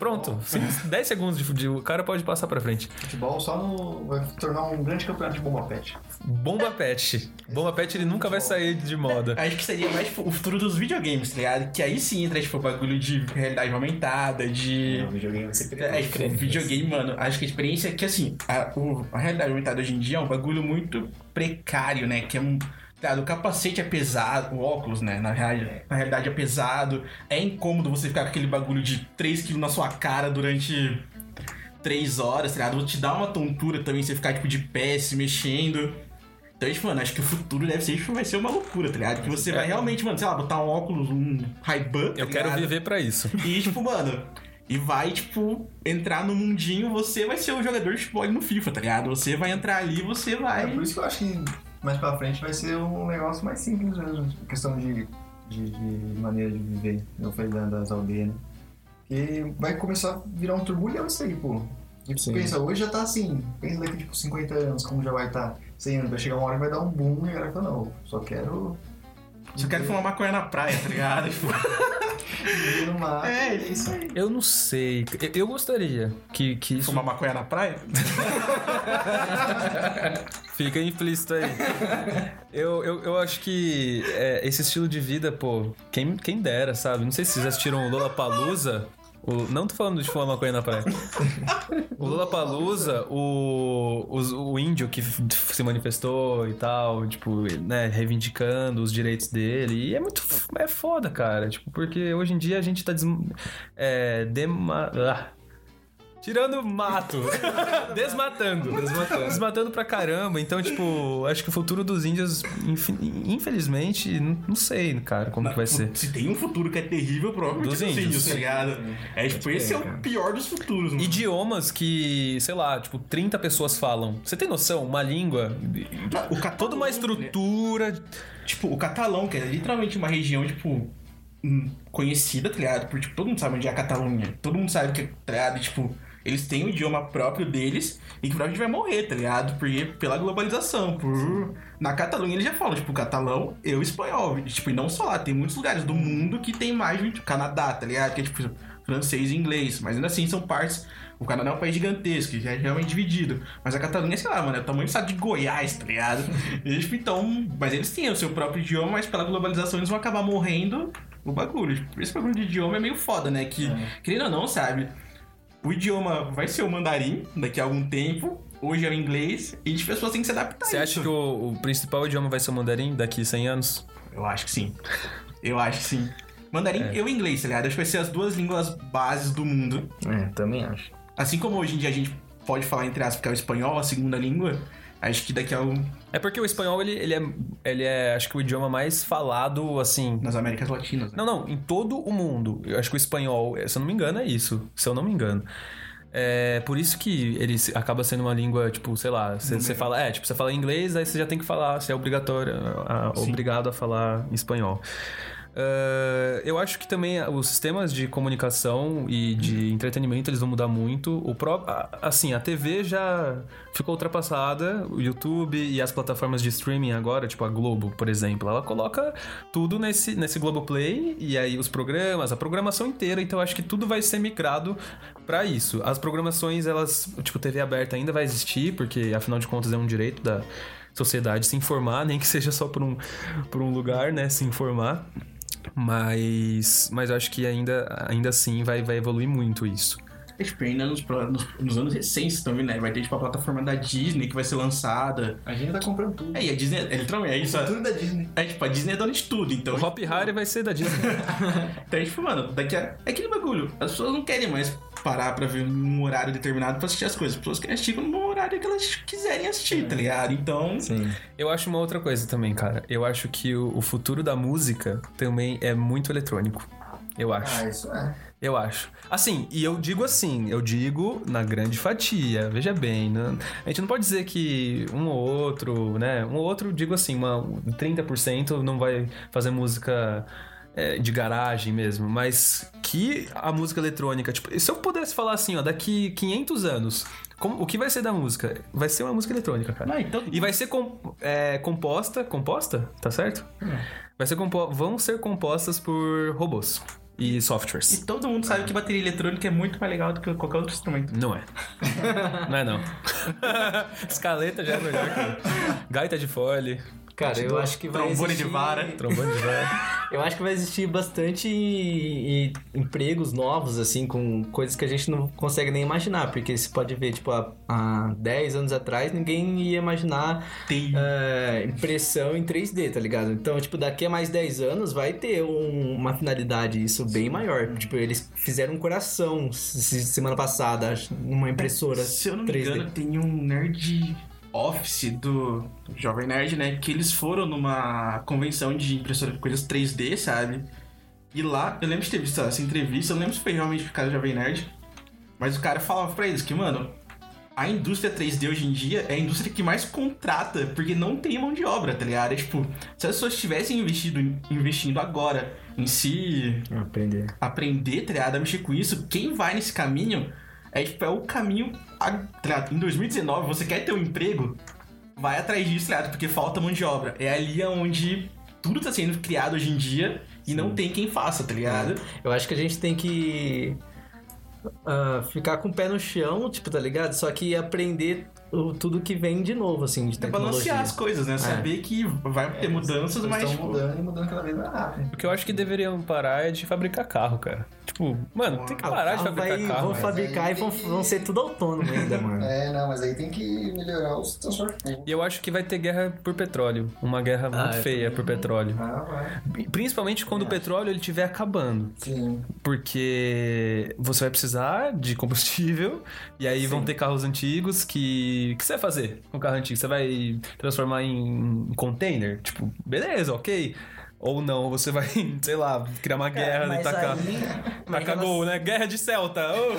Pronto, Sim, 10 segundos de futebol, o cara pode passar pra frente. Futebol só no... vai se tornar um grande campeonato de bomba pet. Bomba Pet. Bomba Pet ele nunca vai sair de moda. Acho que seria mais tipo, o futuro dos videogames, tá ligado? Que aí sim entra, tipo, bagulho de realidade aumentada, de. O videogame vai ser É, tipo, videogame, mano, acho que a experiência é que, assim, a, o- a realidade aumentada hoje em dia é um bagulho muito precário, né? Que é um. Tá, O capacete é pesado, o óculos, né? Na, real, na realidade é pesado. É incômodo você ficar com aquele bagulho de 3kg na sua cara durante 3 horas, tá ligado? Te dá uma tontura também você ficar, tipo, de pé, se mexendo. Então, tipo, mano, acho que o futuro deve ser, tipo, vai ser uma loucura, tá ligado? Que você vai realmente, mano, sei lá, botar um óculos, um Ray-Ban, tá Eu quero viver pra isso. E, tipo, mano, e vai, tipo, entrar no mundinho, você vai ser o jogador de futebol no FIFA, tá ligado? Você vai entrar ali, você É vai. por isso que eu acho que mais pra frente vai ser um negócio mais simples mesmo. Questão de, de, de maneira de viver. Eu falei da- das aldeias, né? Que vai começar a virar um turbulhão isso aí, pô. E Sim. pensa, hoje já tá assim. Pensa daqui tipo 50 anos, como já vai estar. 100 anos, vai chegar uma hora que vai dar um boom e a galera fala, não, só quero. Só quero fumar maconha na praia, tá ligado? No mar. É, isso aí. Eu não sei. Eu- Eu gostaria que, que isso fumar maconha na praia? Fica implícito aí. eu, eu, eu acho que é, esse estilo de vida, pô, quem, quem dera, sabe? Não sei se vocês assistiram o Lollapalooza. O, não tô falando de fumar maconha na praia. O Lollapalooza, o, os- o índio que se manifestou e tal, tipo, né, reivindicando os direitos dele. E é muito... É foda, cara. Tipo, porque hoje em dia a gente tá... Des, é, dema, ah, Tirando mato. Desmatando. Desmatando. Desmatando pra caramba. Então, tipo, acho que o futuro dos índios, infelizmente, não sei, cara, como que vai ser. Se tem um futuro que é terrível, provavelmente Dos dos índios, índios. tá ligado? É tipo, esse é o pior dos futuros, mano. Idiomas que, sei lá, tipo, 30 pessoas falam. Você tem noção? Uma língua. O catalão, Toda uma estrutura. Tipo, o catalão, que é literalmente uma região, tipo, hum, conhecida, tá ligado? Porque, tipo, todo mundo sabe onde é a Catalunha. Todo mundo sabe que, tá ligado? E, tipo, eles têm o idioma próprio deles e que provavelmente vai morrer, tá ligado? Porque, pela globalização, por... Na Catalunha eles já falam, tipo, catalão e o espanhol. Tipo, e não só lá, tem muitos lugares do mundo que tem mais de... Canadá, tá ligado? Que é, tipo, francês e inglês. Mas ainda assim, são partes... O Canadá é um país gigantesco, que é realmente dividido. Mas a Catalunha, sei lá, mano, é o tamanho do estado de Goiás, tá ligado? E, tipo, então... Mas eles têm o seu próprio idioma, mas pela globalização eles vão acabar morrendo o bagulho. Tipo, esse bagulho de idioma é meio foda, né? Que, querendo ou não, sabe? O idioma vai ser o mandarim daqui a algum tempo. Hoje é o inglês. E as pessoas têm que se adaptar Você a acha que o, o principal idioma vai ser o mandarim daqui 100 anos? Eu acho que sim. Eu acho que sim. Mandarim É. e o inglês, tá ligado? Acho que vai ser as duas línguas bases do mundo. É, também acho. Assim como hoje em dia a gente pode falar, entre aspas, que é o espanhol, a segunda língua. Acho que daqui a um... É porque o espanhol, ele, ele, é, ele é, acho que o idioma mais falado, assim... nas Américas Latinas. Né? Não, não, em todo o mundo. Eu acho que o espanhol, se eu não me engano, é isso. Se eu não me engano. É por isso que ele acaba sendo uma língua, tipo, sei lá, você fala, é, tipo, você fala inglês, aí você já tem que falar, você é obrigatório, a- obrigado a falar em espanhol. Ah, eu acho que também os sistemas de comunicação e de entretenimento eles vão mudar muito. O pró a- assim, a TV já ficou ultrapassada, o YouTube e as plataformas de streaming agora, tipo a Globo, por exemplo, ela coloca tudo nesse, nesse Globoplay e aí os programas, a programação inteira, então eu acho que tudo vai ser migrado pra isso. As programações, elas, tipo, TV aberta ainda vai existir, porque afinal de contas é um direito da sociedade se informar, nem que seja só por um, por um lugar, né, se informar. Mas, mas eu acho que ainda, ainda assim vai, vai evoluir muito isso. É, tipo, ainda nos, nos, nos anos recentes também, né? Vai ter, tipo, a plataforma da Disney que vai ser lançada. A gente tá comprando tudo. É, e a Disney, é, literalmente, é isso. Tudo da Disney. É, tipo, a Disney é dona de tudo, então... O Hop Harry vai ser da Disney. Então, tipo, mano, daqui a... É aquele bagulho. As pessoas não querem mais parar pra ver num horário determinado pra assistir as coisas. As pessoas querem assistir no horário que elas quiserem assistir, tá ligado? Então... Sim. Eu acho uma outra coisa também, cara. Eu acho que o, o futuro da música também é muito eletrônico. Eu acho. Ah, isso é. Eu acho. Assim, e eu digo assim, eu digo na grande fatia, veja bem, né? a gente não pode dizer que um ou outro, né? Um ou outro, digo assim, uma 30% não vai fazer música é, de garagem mesmo, mas que a música eletrônica, tipo, se eu pudesse falar assim, ó, daqui 500 anos, como- o que vai ser da música? Vai ser uma música eletrônica, cara. Ah, então... E vai ser com- é, composta, composta, tá certo? Vai ser compo vão ser compostas por robôs e softwares. E todo mundo sabe que bateria eletrônica é muito mais legal do que qualquer outro instrumento. Não é. Não é não. Escaleta já é melhor que gaita de fole, Cara, eu acho que vai Trombone existir... de vara. trombone de vara. Eu acho que vai existir bastante e- e empregos novos, assim, com coisas que a gente não consegue nem imaginar. Porque você pode ver, tipo, há, há 10 anos atrás, ninguém ia imaginar Tem... é, impressão em 3D, tá ligado? Então, tipo, daqui a mais 10 anos vai ter um- uma finalidade isso bem maior. Tipo, eles fizeram um coração se- semana passada, numa impressora Se eu não me 3D. engano, tem um nerd office do Jovem Nerd, né? Que eles foram numa convenção de impressora de coisas 3D, sabe? E lá, eu lembro de ter visto essa entrevista, eu lembro se foi realmente por causa do Jovem Nerd, mas o cara falava pra eles que, mano, a indústria 3D hoje em dia é a indústria que mais contrata, porque não tem mão de obra, tá ligado? É tipo, se as pessoas tivessem investido, investindo agora em si Aprender. aprender, tá ligado? A mexer com isso, quem vai nesse caminho é, tipo, é o caminho. a- tá? Em 2019, você quer ter um emprego, vai atrás disso, tá ligado? Porque falta mão de obra. É ali onde tudo tá sendo criado hoje em dia e não tem quem faça, tá ligado? Eu acho que a gente tem que ah, ficar com o pé no chão, tipo, tá ligado? Só que aprender o- tudo que vem de novo, assim, de É tecnologia. balancear as coisas, né? Saber que vai ter mudanças, Eles mas. estão tipo, mudando e mudando cada vez mais rápido. O que eu acho que deveriam parar é de fabricar carro, cara. Tipo, mano, tem que Ah, parar de fabricar vai- carro. Vão velho. fabricar e vão, vão ser tudo autônomo ainda, mano. É, não, mas aí tem que melhorar os transportes. E eu acho que vai ter guerra por petróleo. Uma guerra muito Ah, eu feia por petróleo. Ah, vai. Principalmente quando o petróleo ele estiver acabando. Sim. Porque você vai precisar de combustível e aí vão ter carros antigos que. O que você vai fazer com o carro antigo? Você vai transformar em container? Tipo, beleza, ok. Ou não, você vai, sei lá, criar uma guerra e tacar. aí- Tacar gol, né? Guerra de Celta! Oh!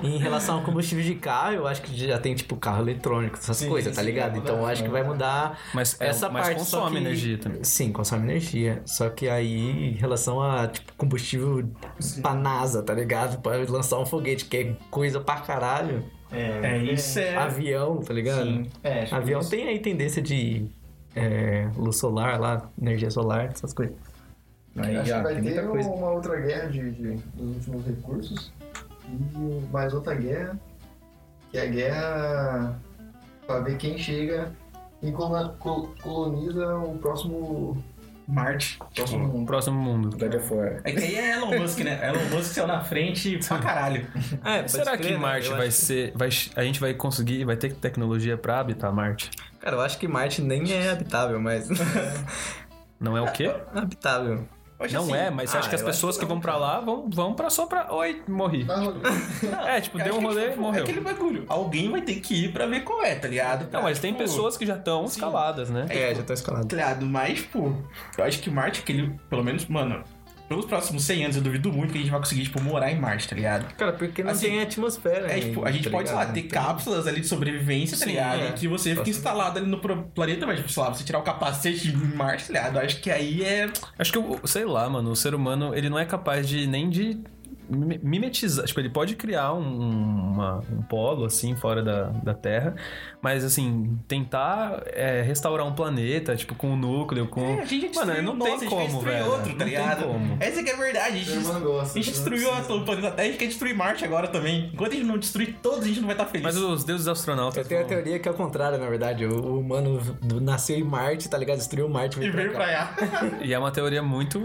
Em relação ao combustível de carro, eu acho que já tem, tipo, carro eletrônico, essas Sim, coisas, tá sim, ligado? vai então eu acho que vai mudar Mas, é, essa mas parte. consome só que- energia também. Sim, consome energia. Só que aí, em relação a, tipo, combustível pra NASA, tá ligado? Pra lançar um foguete, que é coisa pra caralho. É, isso é. Avião, tá ligado? Sim. É, Avião tem aí tendência de é, luz solar lá, energia solar, essas coisas. Aí, Acho ó, que vai ter coisa. uma outra guerra de, de- dos últimos recursos e mais outra guerra, que é a guerra pra ver quem chega e colo- col- coloniza o próximo, Marte. próximo mundo. Próximo mundo. God of War. É que aí é Elon Musk, né? Elon Musk saiu na frente pra caralho. É, Será que Marte vai ser. Vai, a gente vai conseguir. Vai ter tecnologia pra habitar Marte? Cara, eu acho que Marte nem é habitável, mas. Não é o quê? habitável. Hoje, Não assim, é, mas você ah, acha que as pessoas acho que que vão não, pra lá vão, vão pra só pra. Oi, morri. Rolando. É, tipo, eu deu acho um que, rolê tipo, morreu. É aquele bagulho. Alguém vai ter que ir pra ver qual é, tá ligado? Não, mas tem Tipo, pessoas que já estão escaladas, né? É, já tá escalado. Tá ligado? Mas, pô, eu acho que Marte, aquele, pelo menos, mano, pelos próximos 100 anos, eu duvido muito que a gente vai conseguir, tipo, morar em Marte, tá ligado? Cara, porque não Assim, tem atmosfera. É, tipo, a gente tá pode, sei ligado? lá, ter tem- cápsulas ali de sobrevivência, tá Sim, ligado? é. E que você fica instalado ali no planeta, mas, tipo, sei lá, você tirar o capacete de Marte, tá ligado? Eu acho que aí é. Acho que, o- sei lá, mano, o ser humano, ele não é capaz de nem de mimetizar. Tipo, ele pode criar um, uma- um polo, assim, fora da, da Terra, mas, assim, tentar é, restaurar um planeta, tipo, com um núcleo, com... É, a gente mano, destruiu não o nosso, tem a gente como, velho. outro, tá não ligado? tem como. Essa que é a verdade. A O gente, gosta, a gente destruiu o planeta Terra, a gente quer destruir Marte agora também. Enquanto a gente não destruir todos, a gente não vai estar feliz. Mas os deuses astronautas... Eu tenho a teoria que é o contrário, na verdade. O, o humano nasceu em Marte, tá ligado? Destruiu Marte E veio pra pra cá. cá. E é uma teoria muito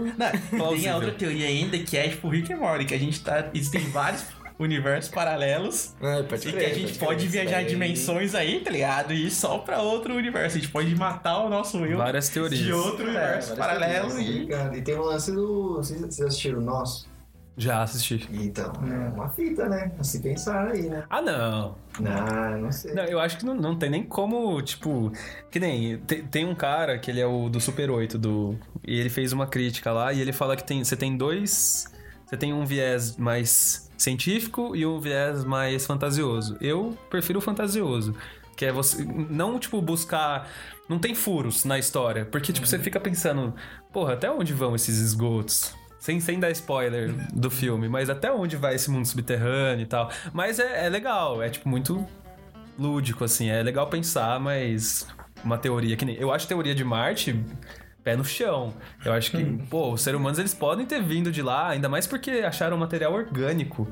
Não, tem a outra teoria ainda que é tipo Rick and Morty, que a gente tá. Existem vários universos paralelos. É, pode E que crer, a gente pode viajar daí- dimensões aí, tá ligado? E ir só pra outro universo. A gente pode matar o nosso eu Várias teorias. de outro universo É, paralelo teorias, e. complicado. E tem o lance do. Vocês assistiram o nosso? Já assisti. Então, é uma fita, né? A se pensar aí, né? Ah, não. Não, não sei. Não, eu acho que não, não tem nem como, tipo. Que nem. Tem, tem um cara que ele é o do Super 8, do. E ele fez uma crítica lá e ele fala que tem, você tem dois. Você tem um viés mais científico e um viés mais fantasioso. Eu prefiro o fantasioso. Que é você. Não, tipo, buscar. Não tem furos na história. Porque, tipo, você fica pensando, porra, até onde vão esses esgotos? Sem, sem dar spoiler do filme, mas até onde vai esse mundo subterrâneo e tal. Mas é, é legal, é tipo muito lúdico, assim. É legal pensar, mas uma teoria que nem. Eu acho teoria de Marte pé no chão. Eu acho que, pô, os seres humanos eles podem ter vindo de lá, ainda mais porque acharam material orgânico.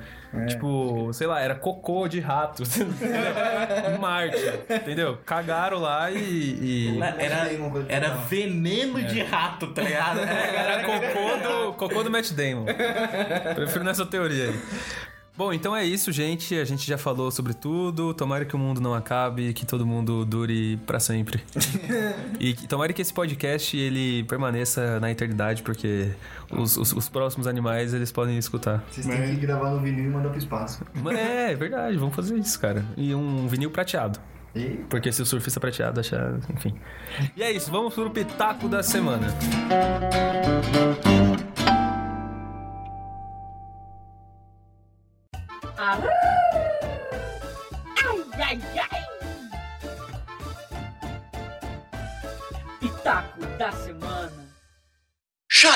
Tipo, sei lá, era cocô de rato. Marte, entendeu? Cagaram lá e. e- Era, era veneno de rato, tá ligado? Era cocô do, cocô do Matt Damon. Prefiro nessa teoria aí. Bom, então é isso, gente. A gente já falou sobre tudo. Tomara que o mundo não acabe, que todo mundo dure pra sempre. e que- tomara que esse podcast ele permaneça na eternidade, porque os, os- os próximos animais eles podem escutar. Vocês têm que gravar no vinil e mandar pro espaço. Mas É, é verdade, vamos fazer isso, cara. E um vinil prateado. E Porque se o surfista prateado achar. Enfim. E é isso, vamos pro Pitaco da Semana. Ai,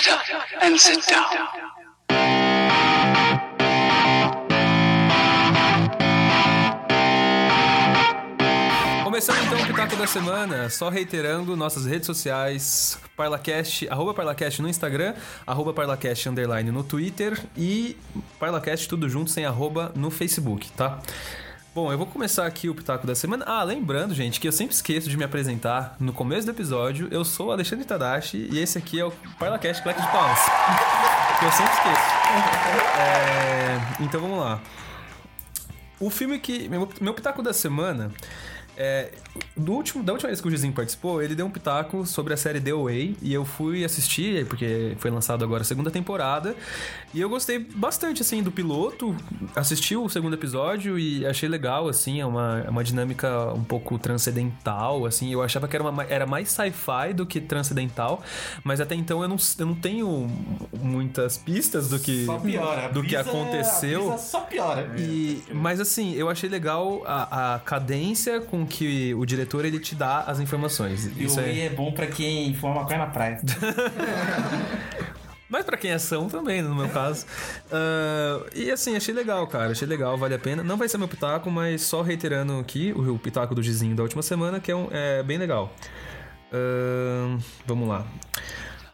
up and sit down. Começando então o Pitaco da Semana, só reiterando nossas redes sociais, Parlacast, arroba Parlacast no Instagram, arroba Parlacast underline no Twitter e Parlacast tudo junto sem arroba no Facebook, tá? Bom, eu vou começar aqui o Pitaco da Semana. Ah, lembrando, gente, que eu sempre esqueço de me apresentar no começo do episódio. Eu sou o Alexandre Tadashi e esse aqui é o ParlaCast Claque de Palmas. que eu sempre esqueço. É, então vamos lá. O filme que. Meu, meu Pitaco da Semana. É, do último, da última vez que o Gizinho participou, ele deu um pitaco sobre a série The Away e eu fui assistir, porque foi lançado agora a segunda temporada, e eu gostei bastante, assim, do piloto, assisti o segundo episódio e achei legal, assim, é uma, é uma dinâmica um pouco transcendental, assim, eu achava que era, uma, era mais sci-fi do que transcendental, mas até então eu não, eu não tenho muitas pistas do que, piora. Do que brisa- aconteceu. só piora. E, mas assim, eu achei legal a, a cadência com que o diretor ele te dá as informações. E Isso o é... É bom pra quem fuma maconha na praia. Mas pra quem é são também, no meu caso. Ah, e assim, achei legal, cara. Achei legal, vale a pena. Não vai ser meu pitaco, mas só reiterando aqui o, pitaco do Gizinho da última semana, que é, um- é bem legal. Ah, vamos lá.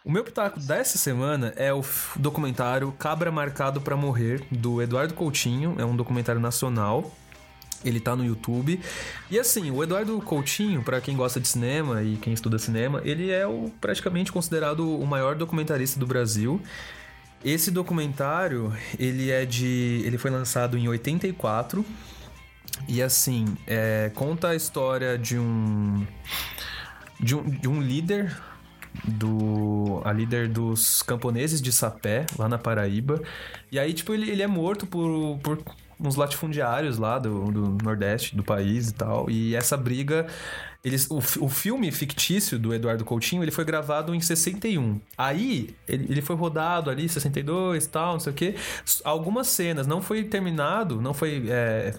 O meu pitaco dessa semana é o documentário Cabra Marcado pra Morrer, do Eduardo Coutinho. É um documentário nacional. Ele tá no YouTube. E assim, o Eduardo Coutinho, pra quem gosta de cinema e quem estuda cinema, ele é o, praticamente considerado o maior documentarista do Brasil. Esse documentário, ele é de. ele foi lançado em 84. E assim, é, conta a história de um. De um, de um líder do a líder dos camponeses de Sapé, lá na Paraíba. E aí, tipo, ele, ele é morto por, por uns latifundiários lá do, do Nordeste do país e tal. E essa briga. Eles, o, o filme fictício do Eduardo Coutinho, ele foi gravado em 61. Aí, ele, ele foi rodado ali, 62 e tal, não sei o quê. Algumas cenas não foi terminado, não foi é,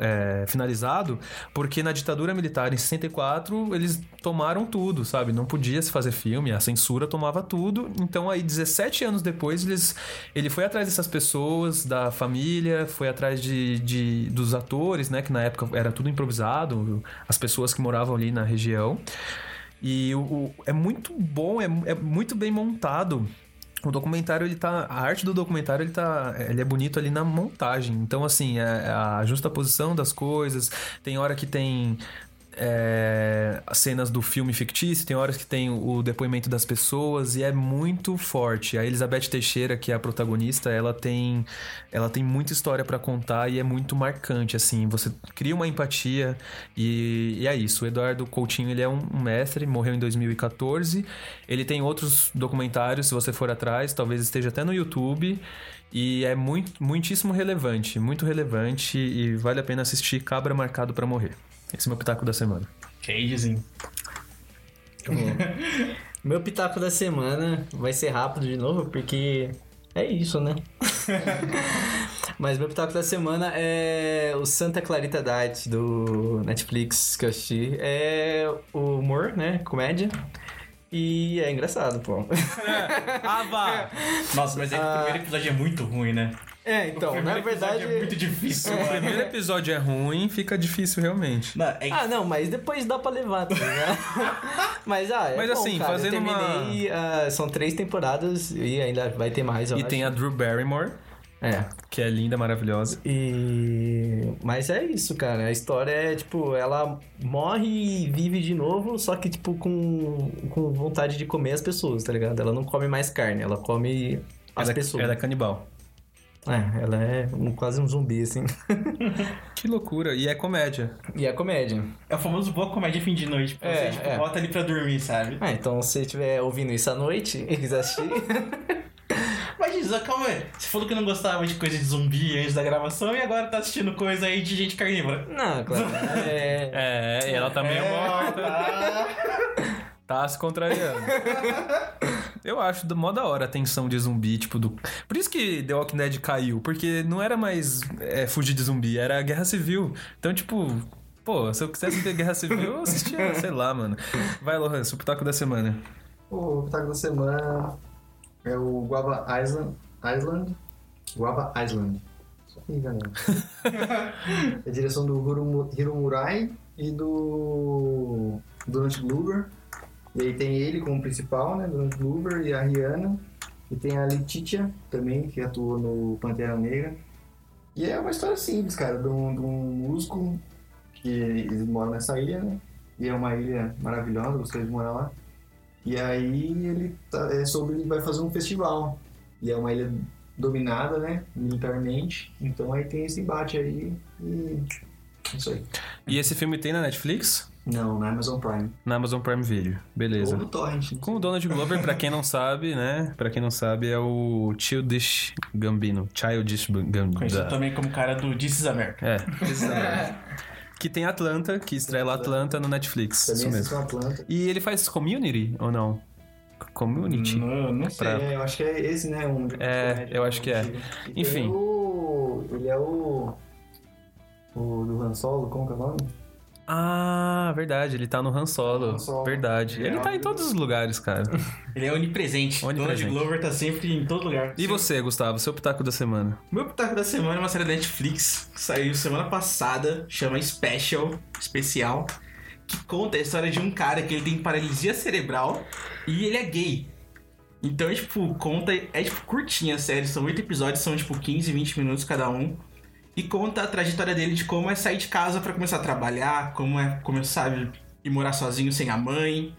é, finalizado, porque na ditadura militar em 64 eles tomaram tudo, sabe? Não podia se fazer filme, a censura tomava tudo. Então aí 17 anos depois eles, ele foi atrás dessas pessoas, da família, foi atrás de, de- dos atores, né? Que na época era tudo improvisado, as pessoas que moravam ali na região. E o, o- é muito bom, é, é muito bem montado. O documentário, ele tá. A arte do documentário, ele tá. Ele é bonito ali na montagem. Então, assim, é- a justaposição das coisas. Tem hora que tem. É, as cenas do filme fictício, tem horas que tem o depoimento das pessoas e é muito forte. A Elizabeth Teixeira, que é a protagonista, ela tem ela tem muita história pra contar e é muito marcante assim. Você cria uma empatia e, e é isso. O Eduardo Coutinho, ele é um, um mestre, morreu em 2014. Ele tem outros documentários, se você for atrás, talvez esteja até no YouTube. E é muito, muitíssimo relevante, muito relevante e vale a pena assistir Cabra Marcado pra Morrer. Esse é o meu pitaco da semana. Cagezinho. Meu pitaco da semana vai ser rápido de novo, porque é isso, né? Mas meu pitaco da semana é o Santa Clarita Diet do Netflix que eu assisti. É o humor, né? Comédia. E é engraçado, pô. Ah, vá! Nossa, mas é que o primeiro episódio é muito ruim, né? É, O então, na verdade. É muito difícil, O mano. primeiro episódio é ruim, fica difícil realmente. Não, é Ah, não, mas depois dá pra levar, tá ligado? mas, ah, é Mas, bom, assim, cara. Eu fazendo uma- terminei, ah, são três temporadas e ainda vai ter mais, eu E acho. tem a Drew Barrymore, É. que é linda, maravilhosa. E... Mas é isso, cara. A história é, tipo, ela morre e vive de novo, só que, tipo, com, com vontade de comer as pessoas, tá ligado? Ela não come mais carne, ela come as ela, é- pessoas. ela é canibal. É, ela é um- quase um zumbi, assim. Que loucura. E é comédia. e é comédia. É o famoso boa comédia fim de noite. Pra É, você, tipo, é. bota ali pra dormir, sabe? Ah, então se você estiver ouvindo isso à noite e quiser assistir... Calma aí. Você falou que não gostava de coisa de zumbi antes da gravação e agora tá assistindo coisa aí de gente carnívora. não, claro. É... É, e ela tá meio morta. tá. Tá se contrariando. Eu acho do mó da hora a tensão de zumbi, tipo, do. Por isso que The Walking Dead caiu, porque não era mais é, fugir de zumbi, era guerra civil. Então, tipo, pô, se eu quisesse ver guerra civil, eu assistia, sei lá, mano. Vai, Lohan, o pitaco da semana. O pitaco da semana é o Guava Island. Island? Guava Island. Só que galera. é a direção do Hiromu- Hiromurai e do Donald Glover. E aí tem ele como principal, né? Donald Glover e a Rihanna. E tem a Letitia também, que atuou no Pantera Negra. E é uma história simples, cara, de um, de um músico que eles moram nessa ilha, né? E é uma ilha maravilhosa, gostaria de morar lá. E aí ele tá, é sobre ele vai fazer um festival. E é uma ilha dominada, né, militarmente. Então aí tem esse embate aí e é isso aí. E esse filme tem na Netflix? Não, na Amazon Prime. Na Amazon Prime Video. Beleza. Ou no Torrent. né? Com o Donald Glover, pra quem não sabe, né? Pra quem não sabe, é o Childish Gambino. Childish Gambino. Conhecido também como cara do This is America. É, exatamente. que tem Atlanta, que estrela Atlanta no Netflix. Também Isso mesmo. Atlanta. E ele faz Community ou não? Community? Não, não sei. Pra- É, eu acho que é esse, né? Um É, eu acho que é. Enfim. o- Ele é o. O do Han Solo, como que é o nome? Ah, verdade, ele tá no Han Solo. Han Solo. Verdade. Ele tá em todos os lugares, cara. Ele é onipresente. Onipresente. Donald Glover tá sempre em todo lugar. E você, Gustavo, seu pitaco da semana? Meu pitaco da semana é uma série da Netflix que saiu semana passada, chama Special, especial, que conta a história de um cara que ele tem paralisia cerebral e ele é gay. Então, é, tipo, conta. É tipo curtinha a série, são oito episódios, são tipo 15, 20 minutos cada um. E conta a trajetória dele de como é sair de casa pra começar a trabalhar, como é começar a ir morar sozinho sem a mãe.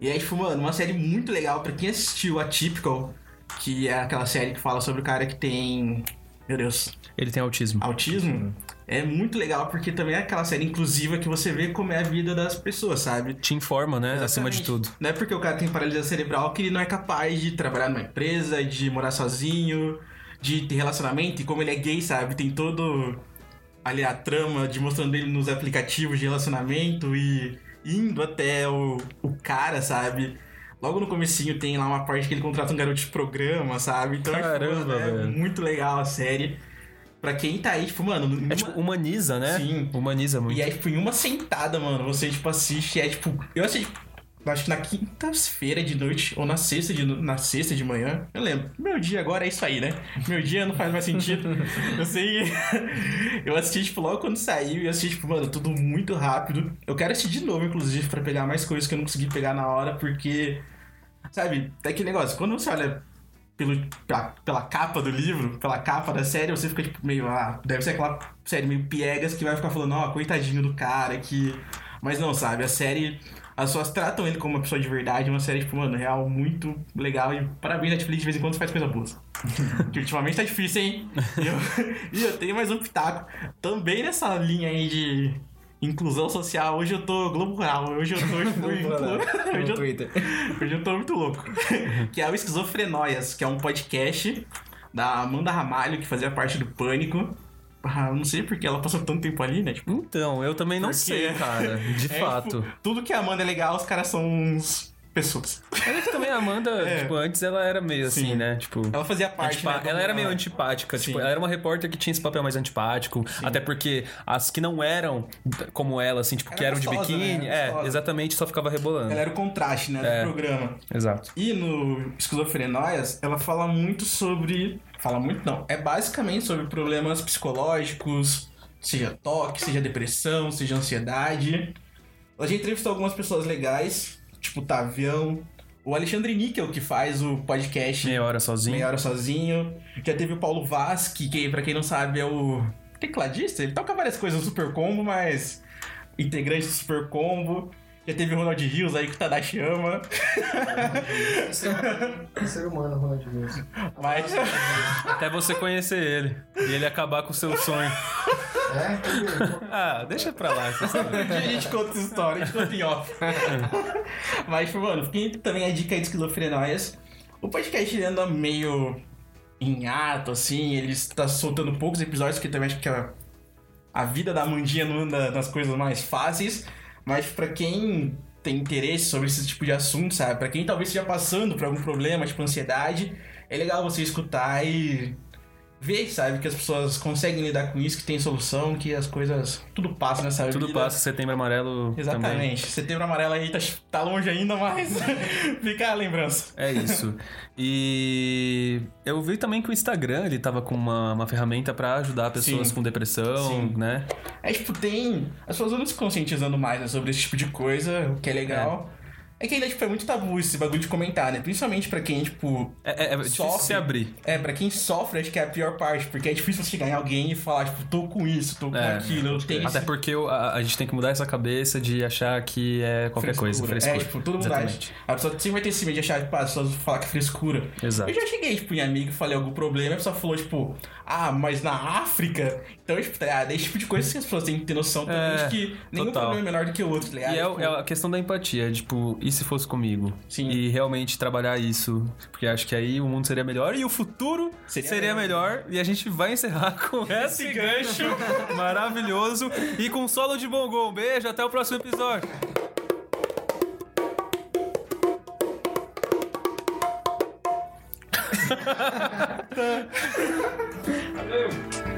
E é, tipo, mano, uma série muito legal pra quem assistiu a Typical, que é aquela série que fala sobre o cara que tem. Meu Deus, Ele tem autismo. autismo. É muito legal porque também é aquela série inclusiva que você vê como é a vida das pessoas, sabe? Te informa, né? Acima de Exatamente. tudo. Não é porque o cara tem paralisia cerebral que ele não é capaz de trabalhar numa empresa, de morar sozinho, de ter relacionamento. E como ele é gay, sabe? Tem todo ali a trama de mostrando ele nos aplicativos de relacionamento e indo até o, o cara, sabe? Logo no comecinho tem lá uma parte que ele contrata um garoto de programa, sabe? Então Caramba, tipo, mano, é velho. muito legal a série. Pra quem tá aí, tipo, mano... É numa- tipo, humaniza, né? Sim. Humaniza muito. e é, tipo, em uma sentada, mano, você, tipo, assiste. É, tipo, eu assisti, acho que na quinta-feira de noite, ou na sexta de, na sexta de manhã. Eu lembro. Meu dia agora é isso aí, né? Meu dia não faz mais sentido. eu sei. eu assisti, tipo, logo quando saiu e assisti, tipo, mano, tudo muito rápido. Eu quero assistir de novo, inclusive, pra pegar mais coisas que eu não consegui pegar na hora, porque. Sabe, é aquele negócio, quando você olha pelo, pela, pela capa do livro, pela capa da série, você fica tipo meio, ah, deve ser aquela série meio piegas que vai ficar falando, ó, coitadinho do cara que. Mas não, sabe, a série. As pessoas tratam ele como uma pessoa de verdade, uma série, tipo, mano, real, muito legal. E parabéns, Netflix, de vez em quando faz coisa boa. que ultimamente tá difícil, hein? E eu, eu tenho mais um pitaco. Também nessa linha aí de inclusão social, hoje eu tô Globo Rural, hoje eu tô, tipo, inclu- hoje eu Twitter. Hoje eu tô muito louco. que é o Esquizofrenóias, que é um podcast da Amanda Ramalho, que fazia parte do Pânico. Ah, eu não sei porque ela passou tanto tempo ali, né? Tipo, Então, eu também não Porque- sei, cara. De é, fato. tipo, tudo que a Amanda é legal, os caras são uns pessoas. Mas é que também a Amanda, É. tipo, antes ela era meio assim, Sim. né? Tipo. Ela fazia parte. antipa- né, Ela era meio antipática, tipo, Sim. ela era uma repórter que tinha esse papel mais antipático, até porque as que não eram como ela, assim, tipo, que Era eram de gostosa, biquíni, né? é, Gostosa. exatamente, só ficava rebolando. Ela era o contraste, né? É. Do programa. Exato. E no Esquizofrenóias, ela fala muito sobre. Fala muito, não. É basicamente sobre problemas psicológicos, seja toque, seja depressão, seja ansiedade. A gente entrevistou algumas pessoas legais, tipo o Tavião, o Alexandre Níquel, que faz o podcast Meia hora sozinho. Meia Hora Sozinho. Já teve o Paulo Vaz, que, que pra quem não sabe é o tecladista. Ele toca várias coisas no Super Combo, mas integrante do Super Combo. Já teve o Ronald Rios aí que tá da chama. É ser humano, Ronald Wilson. Mas. Até você conhecer ele. E ele acabar com o seu sonho. É? Ah, deixa pra lá. a gente conta essa história, a gente conta em off. Mas, mano, fiquei também a dica aí de esquizofrenóias. O podcast ele anda meio em ato, assim, ele está soltando poucos episódios, porque também acho que a, a vida da Amandinha não anda nas coisas mais fáceis. Mas pra quem tem interesse sobre esse tipo de assunto, sabe? Pra quem talvez esteja passando por algum problema, tipo ansiedade, é legal você escutar e ver, sabe? Que as pessoas conseguem lidar com isso, que tem solução, que as coisas. Tudo passa nessa vida. Tudo passa, setembro amarelo também. Exatamente. Setembro amarelo aí tá, tá longe ainda, mas fica a lembrança. É isso. E eu vi também que o Instagram, ele tava com uma, uma ferramenta pra ajudar pessoas Sim. com depressão, Sim. né? É tipo, tem. As pessoas vão se conscientizando mais né, sobre esse tipo de coisa, o que é legal. É. É que ainda, tipo, é muito tabu esse bagulho de comentar, né? Principalmente pra quem, tipo. É, é, é Sofre. se abrir. É, pra quem sofre, acho que é a pior parte, porque é difícil você chegar em alguém e falar, tipo, tô com isso, tô com É, aquilo, eu tenho Até esse- porque a, a gente tem que mudar essa cabeça de achar que é qualquer coisa. Frescura. É, tipo, todo mundo Exatamente. acha. A pessoa sempre vai ter esse medo de achar, tipo, ah, as pessoas vão falar que é frescura. Exato. Eu já cheguei, tipo, em amigo e falei algum problema, a pessoa falou, tipo, ah, mas na África. Então, tipo, tá ligado? É esse tipo de coisa que as pessoas têm que ter noção É, que nenhum total. problema é menor do que o outro, tá ligado? E é, Tipo, é a questão da empatia, tipo, e se fosse comigo? Sim. E realmente trabalhar isso, porque acho que aí o mundo seria melhor e o futuro seria, Seria melhor. E a gente vai encerrar com esse gancho maravilhoso e com solo de bongô. Um beijo, até o próximo episódio. Valeu.